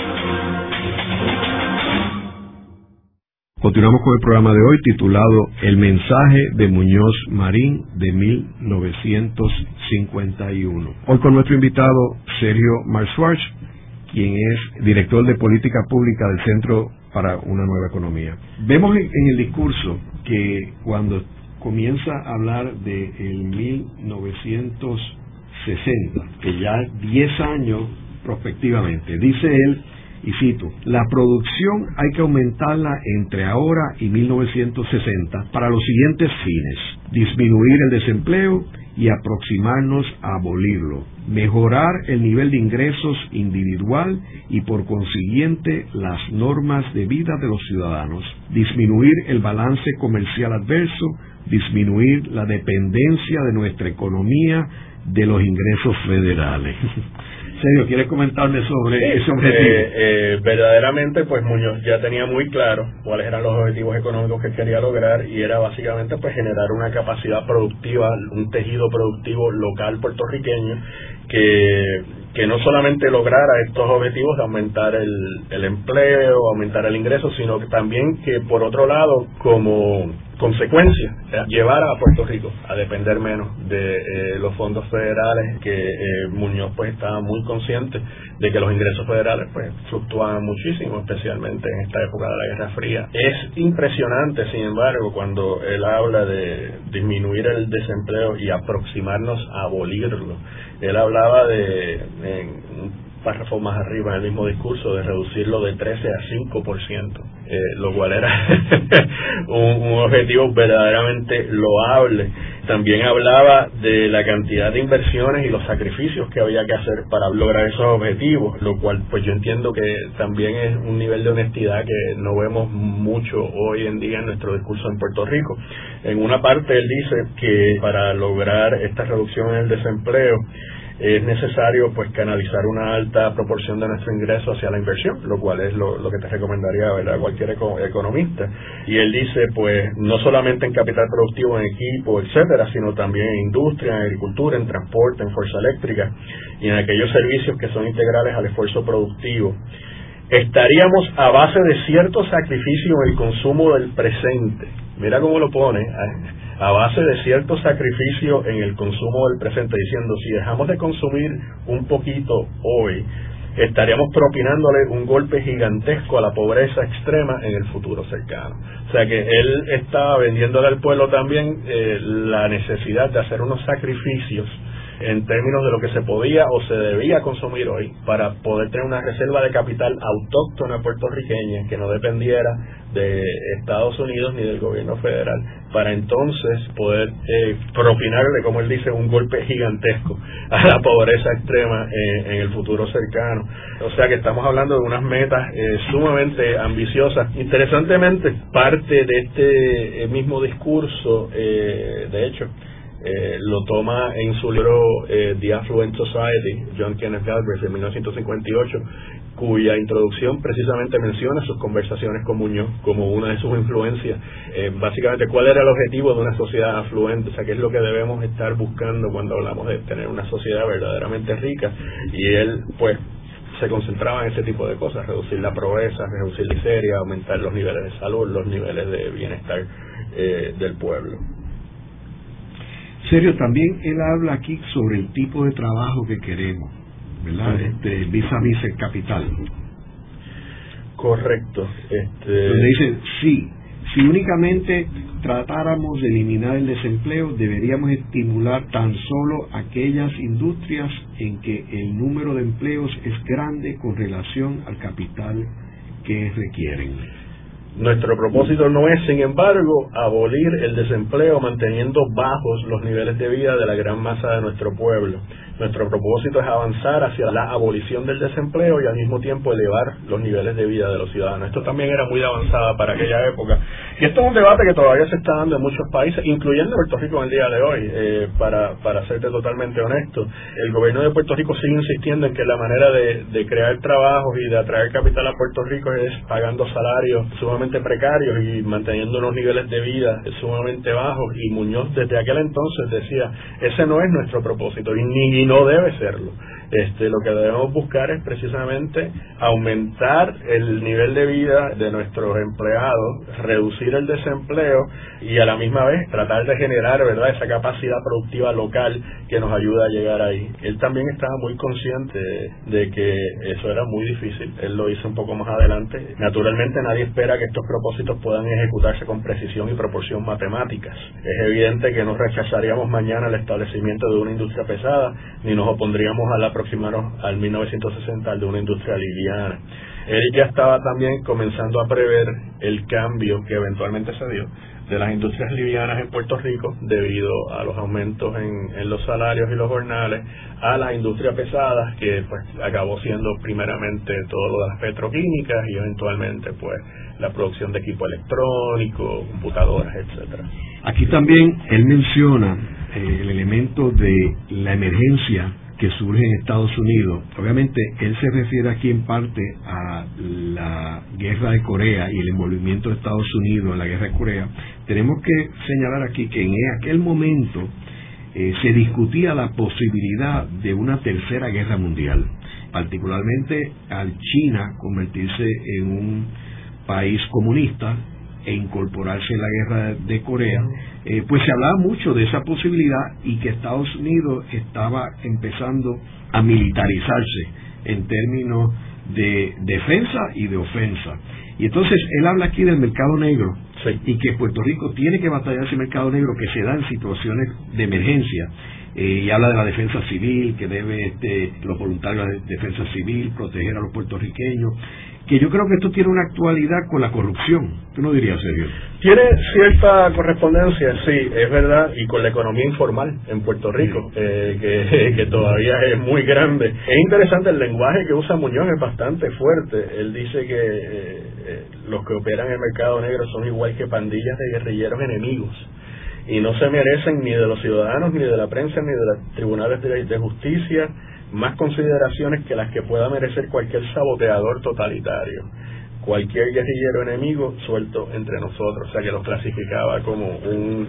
Speaker 2: Continuamos con el programa de hoy titulado El mensaje de Muñoz Marín de 1951. Hoy con nuestro invitado Sergio Marswarch, quien es director de política pública del Centro para una Nueva Economía. Vemos en el discurso que cuando comienza a hablar de el 1960, que ya 10 años prospectivamente, dice él y cito, la producción hay que aumentarla entre ahora y 1960 para los siguientes fines, disminuir el desempleo y aproximarnos a abolirlo, mejorar el nivel de ingresos individual y por consiguiente las normas de vida de los ciudadanos, disminuir el balance comercial adverso, disminuir la dependencia de nuestra economía de los ingresos federales. [laughs] Sergio, ¿quieres comentarme sobre ese objetivo?
Speaker 3: Eh, eh, verdaderamente, pues Muñoz ya tenía muy claro cuáles eran los objetivos económicos que quería lograr y era básicamente pues generar una capacidad productiva, un tejido productivo local puertorriqueño que, que no solamente lograra estos objetivos de aumentar el, el empleo, aumentar el ingreso, sino que también que por otro lado, como consecuencia llevar a Puerto Rico a depender menos de eh, los fondos federales que eh, Muñoz pues estaba muy consciente de que los ingresos federales pues fluctuaban muchísimo especialmente en esta época de la Guerra Fría. Es impresionante sin embargo cuando él habla de disminuir el desempleo y aproximarnos a abolirlo él hablaba de en párrafo más arriba en el mismo discurso de reducirlo de 13 a 5%, eh, lo cual era [laughs] un, objetivo verdaderamente loable. También hablaba de la cantidad de inversiones y los sacrificios que había que hacer para lograr esos objetivos, lo cual pues yo entiendo que también es un nivel de honestidad que no vemos mucho hoy en día en nuestro discurso en Puerto Rico. En una parte él dice que para lograr esta reducción en el desempleo, es necesario pues canalizar una alta proporción de nuestro ingreso hacia la inversión, lo cual es lo, que te recomendaría ¿verdad? cualquier economista. Y él dice pues no solamente en capital productivo, en equipo, etcétera, sino también en industria, en agricultura, en transporte, en fuerza eléctrica y en aquellos servicios que son integrales al esfuerzo productivo. Estaríamos a base de cierto sacrificio en el consumo del presente. Mira cómo lo pone a base de cierto sacrificio en el consumo del presente, diciendo, si dejamos de consumir un poquito hoy, estaríamos propinándole un golpe gigantesco a la pobreza extrema en el futuro cercano. O sea que él estaba vendiéndole al pueblo también eh, la necesidad de hacer unos sacrificios en términos de lo que se podía o se debía consumir hoy para poder tener una reserva de capital autóctona puertorriqueña que no dependiera de Estados Unidos ni del gobierno federal para entonces poder eh, propinarle, como él dice, un golpe gigantesco a la pobreza extrema en, el futuro cercano. O sea que estamos hablando de unas metas eh, sumamente ambiciosas. Interesantemente, parte de este eh, mismo discurso, eh, de hecho, eh, lo toma en su libro eh, The Affluent Society, John Kenneth Galbraith, de 1958, cuya introducción precisamente menciona sus conversaciones con Muñoz como una de sus influencias. Eh, básicamente, ¿cuál era el objetivo de una sociedad afluente? O sea, ¿qué es lo que debemos estar buscando cuando hablamos de tener una sociedad verdaderamente rica? Y él, pues, se concentraba en ese tipo de cosas, reducir la pobreza, reducir la miseria, aumentar los niveles de salud, los niveles de bienestar del pueblo
Speaker 2: serio, también él habla aquí sobre el tipo de trabajo que queremos, ¿verdad? Este, vis a vis el capital.
Speaker 3: Correcto. Este...
Speaker 2: Donde dice, sí, si únicamente tratáramos de eliminar el desempleo, deberíamos estimular tan solo aquellas industrias en que el número de empleos es grande con relación al capital que requieren.
Speaker 3: Nuestro propósito no es, sin embargo, abolir el desempleo manteniendo bajos los niveles de vida de la gran masa de nuestro pueblo. Nuestro propósito es avanzar hacia la abolición del desempleo y al mismo tiempo elevar los niveles de vida de los ciudadanos. Esto también era muy avanzada para aquella época. Y esto es un debate que todavía se está dando en muchos países, incluyendo Puerto Rico en el día de hoy. Eh, para, para serte totalmente honesto, el gobierno de Puerto Rico sigue insistiendo en que la manera de, de crear trabajos y de atraer capital a Puerto Rico es pagando salarios sumamente precarios y manteniendo unos niveles de vida sumamente bajos. Y Muñoz desde aquel entonces decía, ese no es nuestro propósito y ni no debe serlo. Este, lo que debemos buscar es precisamente aumentar el nivel de vida de nuestros empleados, reducir el desempleo y a la misma vez tratar de generar verdad esa capacidad productiva local que nos ayuda a llegar ahí. Él también estaba muy consciente de que eso era muy difícil. Él lo hizo un poco más adelante. Naturalmente nadie espera que estos propósitos puedan ejecutarse con precisión y proporción matemáticas. Es evidente que no rechazaríamos mañana el establecimiento de una industria pesada, ni nos opondríamos al aproximarnos al 1960 al de una industria liviana. Él ya estaba también comenzando a prever el cambio que eventualmente se dio de las industrias livianas en Puerto Rico debido a los aumentos en, los salarios y los jornales a las industrias pesadas que pues acabó siendo primeramente todo lo de las petroquímicas y eventualmente pues la producción de equipo electrónico, computadoras, etcétera.
Speaker 2: Aquí también él menciona eh, el elemento de la emergencia que surge en Estados Unidos. Obviamente, él se refiere aquí en parte a la guerra de Corea y el envolvimiento de Estados Unidos en la guerra de Corea. Tenemos que señalar aquí que en aquel momento eh, se discutía la posibilidad de una tercera guerra mundial, particularmente al China convertirse en un país comunista e incorporarse en la guerra de Corea, eh, pues se hablaba mucho de esa posibilidad y que Estados Unidos estaba empezando a militarizarse en términos de defensa y de ofensa. Y entonces él habla aquí del mercado negro y que Puerto Rico tiene que batallar ese mercado negro que se da en situaciones de emergencia. Eh, y habla de la defensa civil, que debe este, los voluntarios de defensa civil proteger a los puertorriqueños que yo creo que esto tiene una actualidad con la corrupción. ¿Tú no dirías, Sergio?
Speaker 3: Tiene cierta correspondencia, sí, es verdad, y con la economía informal en Puerto Rico, eh, [laughs] que, todavía es muy grande. Es interesante el lenguaje que usa Muñoz, es bastante fuerte. Él dice que eh, eh, los que operan en el mercado negro son igual que pandillas de guerrilleros enemigos y no se merecen ni de los ciudadanos, ni de la prensa, ni de los tribunales de justicia más consideraciones que las que pueda merecer cualquier saboteador totalitario, cualquier guerrillero enemigo suelto entre nosotros, o sea que los clasificaba como un,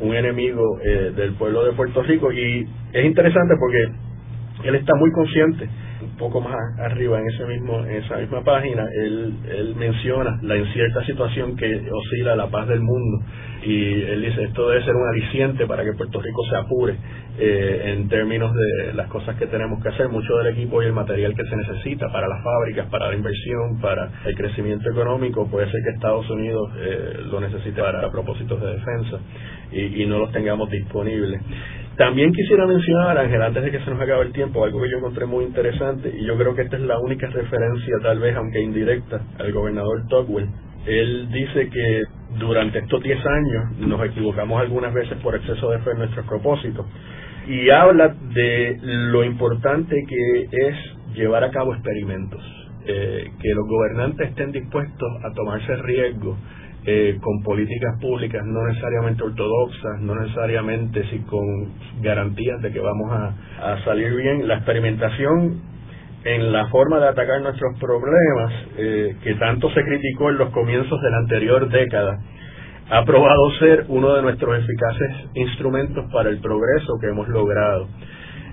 Speaker 3: un enemigo eh, del pueblo de Puerto Rico. Y es interesante porque él está muy consciente un poco más arriba en ese mismo en esa misma página él, él menciona la incierta situación que oscila la paz del mundo y él dice esto debe ser un aliciente para que Puerto Rico se apure eh, en términos de las cosas que tenemos que hacer, mucho del equipo y el material que se necesita para las fábricas, para la inversión, para el crecimiento económico, puede ser que Estados Unidos eh, lo necesite para propósitos de defensa y, y no los tengamos disponibles. También quisiera mencionar, Ángel, antes de que se nos acabe el tiempo, algo que yo encontré muy interesante, y yo creo que esta es la única referencia, tal vez, aunque indirecta, al gobernador Tocqueville. Él dice que durante estos 10 años nos equivocamos algunas veces por exceso de fe en nuestros propósitos. Y habla de lo importante que es llevar a cabo experimentos, eh, que los gobernantes estén dispuestos a tomarse riesgos eh, con políticas públicas no necesariamente ortodoxas, no necesariamente si con garantías de que vamos a, salir bien. La experimentación en la forma de atacar nuestros problemas, eh, que tanto se criticó en los comienzos de la anterior década, ha probado ser uno de nuestros eficaces instrumentos para el progreso que hemos logrado.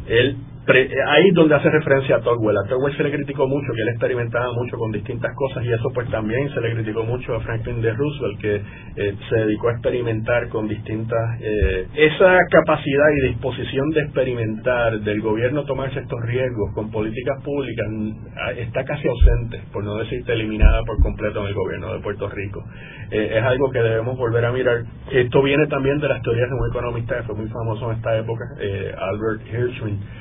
Speaker 3: Él ahí es donde hace referencia a Tocqueville. A Tocqueville se le criticó mucho que él experimentaba mucho con distintas cosas y eso pues también se le criticó mucho a Franklin D. Roosevelt que eh, se dedicó a experimentar con distintas... Eh, esa capacidad y disposición de experimentar del gobierno tomarse estos riesgos con políticas públicas está casi ausente, por no decirte eliminada por completo en el gobierno de Puerto Rico. Eh, es algo que debemos volver a mirar. Esto viene también de las teorías de un economista que fue muy famoso en esta época, Albert Hirschman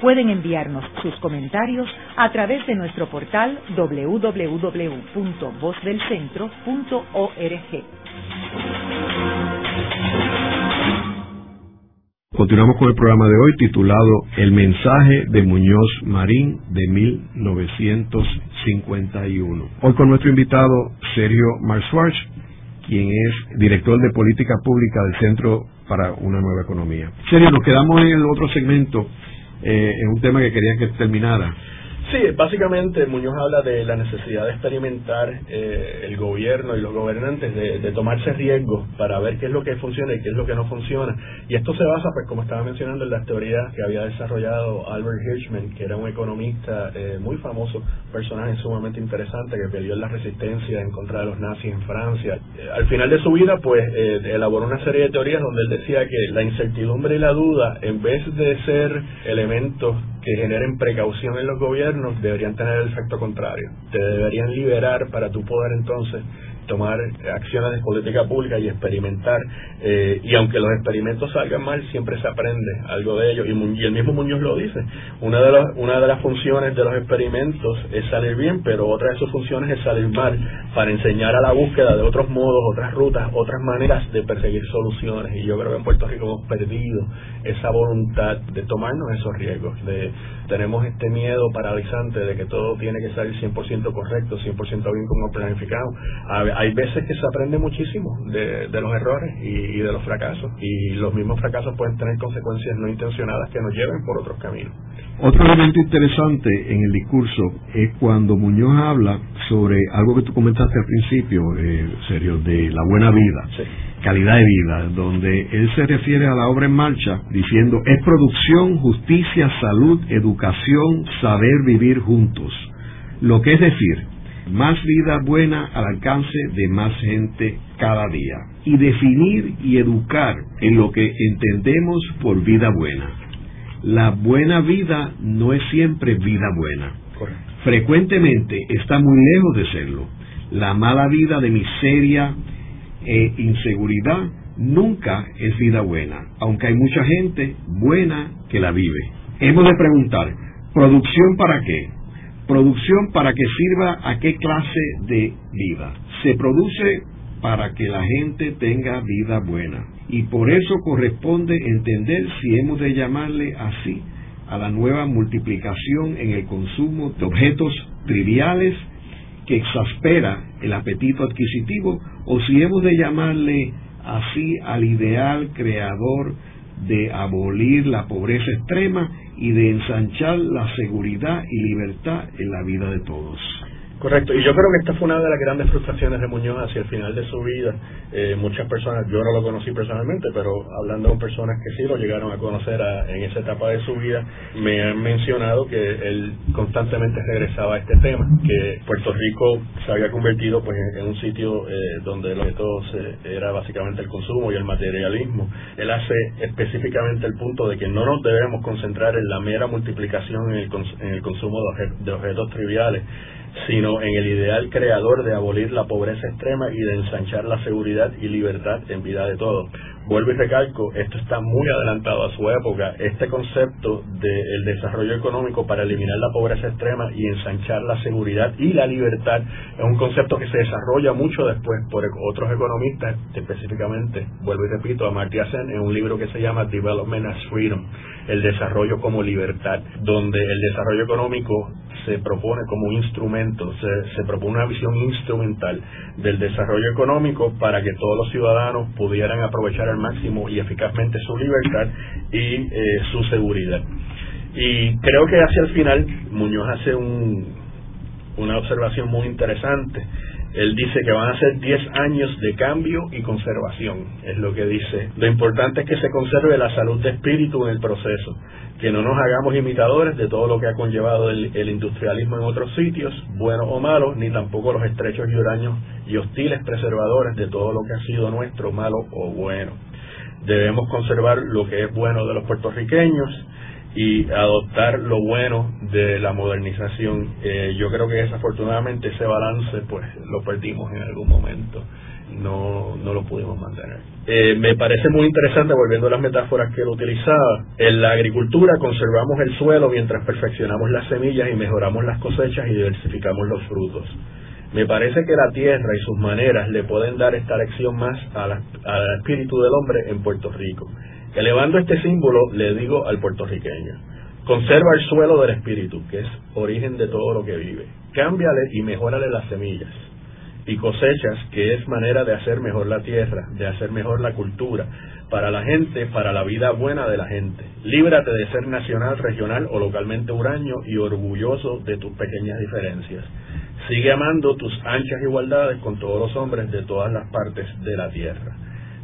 Speaker 1: Pueden enviarnos sus comentarios a través de nuestro portal www.vozdelcentro.org.
Speaker 2: Continuamos con el programa de hoy titulado El mensaje de Muñoz Marín de 1951. Hoy con nuestro invitado Sergio Marswarch, quien es director de política pública del Centro para una Nueva Economía. Sergio, nos quedamos en el otro segmento, eh, en un tema que quería que terminara.
Speaker 3: Sí, básicamente Muñoz habla de la necesidad de experimentar eh, el gobierno y los gobernantes de, tomarse riesgos para ver qué es lo que funciona y qué es lo que no funciona. Y esto se basa, pues como estaba mencionando, en las teorías que había desarrollado Albert Hirschman, que era un economista eh, muy famoso, personaje sumamente interesante que peleó en la resistencia en contra de los nazis en Francia. Eh, al final de su vida, pues elaboró una serie de teorías donde él decía que la incertidumbre y la duda, en vez de ser elementos que generen precaución en los gobiernos deberían tener el efecto contrario. Te deberían liberar para tu poder entonces tomar acciones de política pública y experimentar. Eh, y aunque los experimentos salgan mal, siempre se aprende algo de ellos. Y, el mismo Muñoz lo dice. Una de, una de las funciones de los experimentos es salir bien, pero otra de sus funciones es salir mal, para enseñar a la búsqueda de otros modos, otras rutas, otras maneras de perseguir soluciones. Y yo creo que en Puerto Rico hemos perdido esa voluntad de tomarnos esos riesgos. De, tenemos este miedo paralizante de que todo tiene que salir 100% correcto, 100% bien como planificado. Hay veces que se aprende muchísimo de, los errores y, de los fracasos y los mismos fracasos pueden tener consecuencias no intencionadas que nos lleven por otros caminos.
Speaker 2: Otro elemento interesante en el discurso es cuando Muñoz habla sobre algo que tú comentaste al principio, eh, Sergio, de la buena vida, calidad de vida, donde él se refiere a la obra en marcha diciendo es producción, justicia, salud, educación, saber vivir juntos. Lo que es decir, más vida buena al alcance de más gente cada día. Y definir y educar en lo que entendemos por vida buena. La buena vida no es siempre vida buena. Frecuentemente está muy lejos de serlo. La mala vida de miseria e inseguridad nunca es vida buena, aunque hay mucha gente buena que la vive. Hemos de preguntar, ¿producción para qué? Producción para que sirva a qué clase de vida. Se produce para que la gente tenga vida buena. Y por eso corresponde entender si hemos de llamarle así a la nueva multiplicación en el consumo de objetos triviales que exaspera el apetito adquisitivo o si hemos de llamarle así al ideal creador de abolir la pobreza extrema y de ensanchar la seguridad y libertad en la vida de todos.
Speaker 3: Correcto, y yo creo que esta fue una de las grandes frustraciones de Muñoz hacia el final de su vida. Eh, muchas personas, yo no lo conocí personalmente, pero hablando con personas que sí lo llegaron a conocer en esa etapa de su vida, me han mencionado que él constantemente regresaba a este tema, que Puerto Rico se había convertido pues en, un sitio eh, donde lo que todo era básicamente el consumo y el materialismo. Él hace específicamente el punto de que no nos debemos concentrar en la mera multiplicación en el, en el consumo de objetos triviales, sino en el ideal creador de abolir la pobreza extrema y de ensanchar la seguridad y libertad en vida de todos. Vuelvo y recalco, esto está muy adelantado a su época. Este concepto del desarrollo económico para eliminar la pobreza extrema y ensanchar la seguridad y la libertad es un concepto que se desarrolla mucho después por otros economistas, específicamente, vuelvo y repito, a Marty Sen en un libro que se llama Development as Freedom, el desarrollo como libertad, donde el desarrollo económico se propone como instrumento, se, se propone una visión instrumental del desarrollo económico para que todos los ciudadanos pudieran aprovechar al máximo y eficazmente su libertad y eh, su seguridad. Y creo que hacia el final Muñoz hace un, una observación muy interesante. Él dice que van a ser 10 años de cambio y conservación, es lo que dice. Lo importante es que se conserve la salud de espíritu en el proceso, que no nos hagamos imitadores de todo lo que ha conllevado el, industrialismo en otros sitios, buenos o malos, ni tampoco los estrechos y huraños y hostiles preservadores de todo lo que ha sido nuestro, malo o bueno. Debemos conservar lo que es bueno de los puertorriqueños y adoptar lo bueno de la modernización. Eh, yo creo que desafortunadamente ese balance pues lo perdimos en algún momento no, no lo pudimos mantener. Eh, me parece muy interesante, volviendo a las metáforas que él utilizaba, en la agricultura conservamos el suelo mientras perfeccionamos las semillas y mejoramos las cosechas y diversificamos los frutos. Me parece que la tierra y sus maneras le pueden dar esta lección más al espíritu del hombre en Puerto Rico. Elevando este símbolo, le digo al puertorriqueño, conserva el suelo del espíritu, que es origen de todo lo que vive. Cámbiale y mejórale las semillas y cosechas, que es manera de hacer mejor la tierra, de hacer mejor la cultura, para la gente, para la vida buena de la gente. Líbrate de ser nacional, regional o localmente huraño y orgulloso de tus pequeñas diferencias. Sigue amando tus anchas igualdades con todos los hombres de todas las partes de la tierra.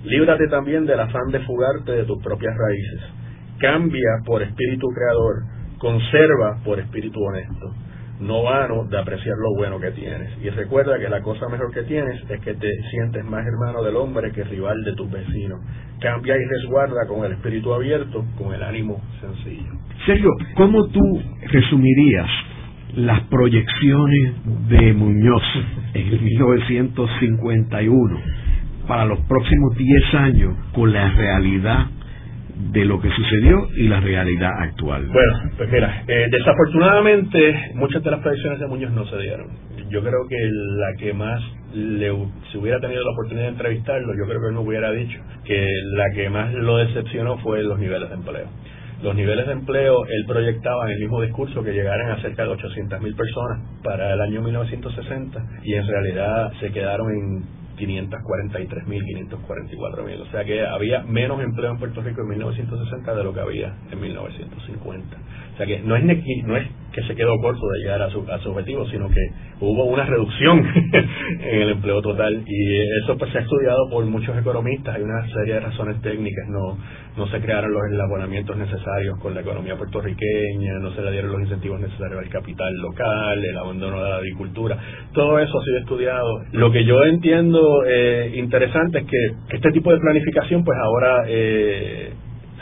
Speaker 3: Líbrate también del afán de fugarte de tus propias raíces. Cambia por espíritu creador, conserva por espíritu honesto no vano de apreciar lo bueno que tienes. Y recuerda que la cosa mejor que tienes es que te sientes más hermano del hombre que rival de tus vecinos. Cambia y resguarda con el espíritu abierto, con el ánimo sencillo.
Speaker 2: Sergio, ¿cómo tú resumirías las proyecciones de Muñoz en 1951 para los próximos 10 años con la realidad de lo que sucedió y la realidad actual.
Speaker 3: Bueno, pues mira, eh, desafortunadamente muchas de las predicciones de Muñoz no se dieron. Yo creo que la que más le, si hubiera tenido la oportunidad de entrevistarlo, yo creo que él me hubiera dicho que la que más lo decepcionó fue los niveles de empleo. Los niveles de empleo, él proyectaba en el mismo discurso que llegaran a cerca de 800.000 personas para el año 1960 y en realidad se quedaron en 543.000, 544.000. O sea que había menos empleo en Puerto Rico en 1960 de lo que había en 1950. O sea que no es, no es que se quedó corto de llegar a su, a su objetivo, sino que hubo una reducción [laughs] en el empleo total y eso pues se ha estudiado por muchos economistas, hay una serie de razones técnicas, no, no se crearon los enlabonamientos necesarios con la economía puertorriqueña, no se le dieron los incentivos necesarios al capital local, el abandono de la agricultura, todo eso ha sido estudiado. Lo que yo entiendo eh, interesante es que este tipo de planificación pues ahora eh,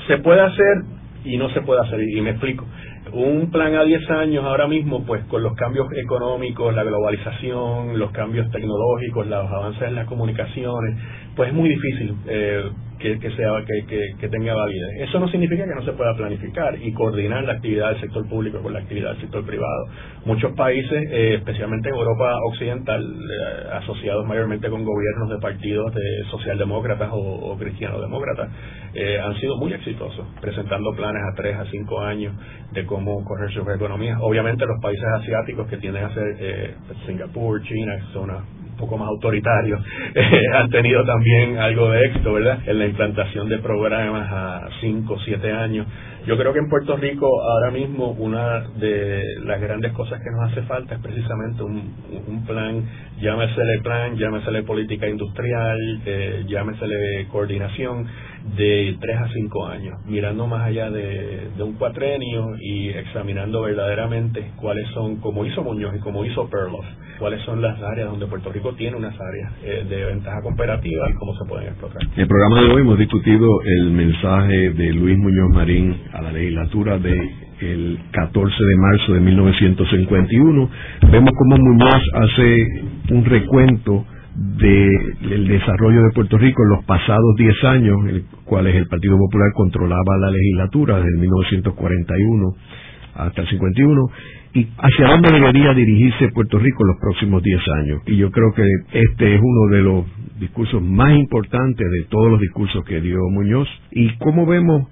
Speaker 3: se puede hacer y no se puede hacer, y me explico un plan a 10 años ahora mismo, pues con los cambios económicos, la globalización, los cambios tecnológicos, los avances en las comunicaciones, pues es muy difícil eh, que, sea que, que, tenga validez. Eso no significa que no se pueda planificar y coordinar la actividad del sector público con la actividad del sector privado. Muchos países, eh, especialmente en Europa occidental, eh, asociados mayormente con gobiernos de partidos de socialdemócratas o, o cristianodemócratas, han sido muy exitosos, presentando planes a tres a cinco años de cómo correr sus economías. Obviamente los países asiáticos que tienden a ser Singapur, China, son un poco más autoritarios, [laughs] han tenido también algo de éxito, ¿verdad? En la implantación de programas a 5 o 7 años. Yo creo que en Puerto Rico ahora mismo una de las grandes cosas que nos hace falta es precisamente un, un plan, llámesele plan, llámesele política industrial, eh, llámesele coordinación, de 3 a 5 años, mirando más allá de, un cuatrenio y examinando verdaderamente cuáles son, como hizo Muñoz y como hizo Perloff, cuáles son las áreas donde Puerto Rico tiene unas áreas eh, de ventaja comparativa y cómo se pueden explotar.
Speaker 2: En el programa de hoy hemos discutido el mensaje de Luis Muñoz Marín a la legislatura de el 14 de marzo de 1951. Vemos cómo Muñoz hace un recuento del desarrollo de Puerto Rico en los pasados 10 años, en los cuales el Partido Popular controlaba la legislatura desde 1941 hasta el 51, y hacia dónde debería dirigirse Puerto Rico en los próximos 10 años. Y yo creo que este es uno de los discursos más importantes de todos los discursos que dio Muñoz. Y cómo vemos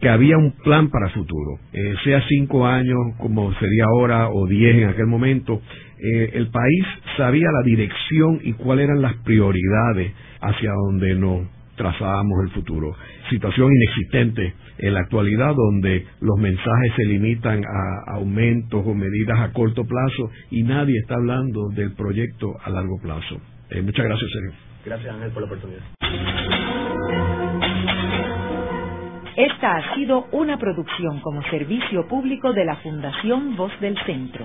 Speaker 2: que había un plan para futuro, eh, sea cinco años como sería ahora o diez en aquel momento, eh, el país sabía la dirección y cuáles eran las prioridades hacia donde nos trazábamos el futuro. Situación inexistente en la actualidad donde los mensajes se limitan a aumentos o medidas a corto plazo y nadie está hablando del proyecto a largo plazo. Eh, muchas gracias, Sergio.
Speaker 3: Gracias, Ángel, por la oportunidad.
Speaker 1: Esta ha sido una producción como servicio público de la Fundación Voz del Centro.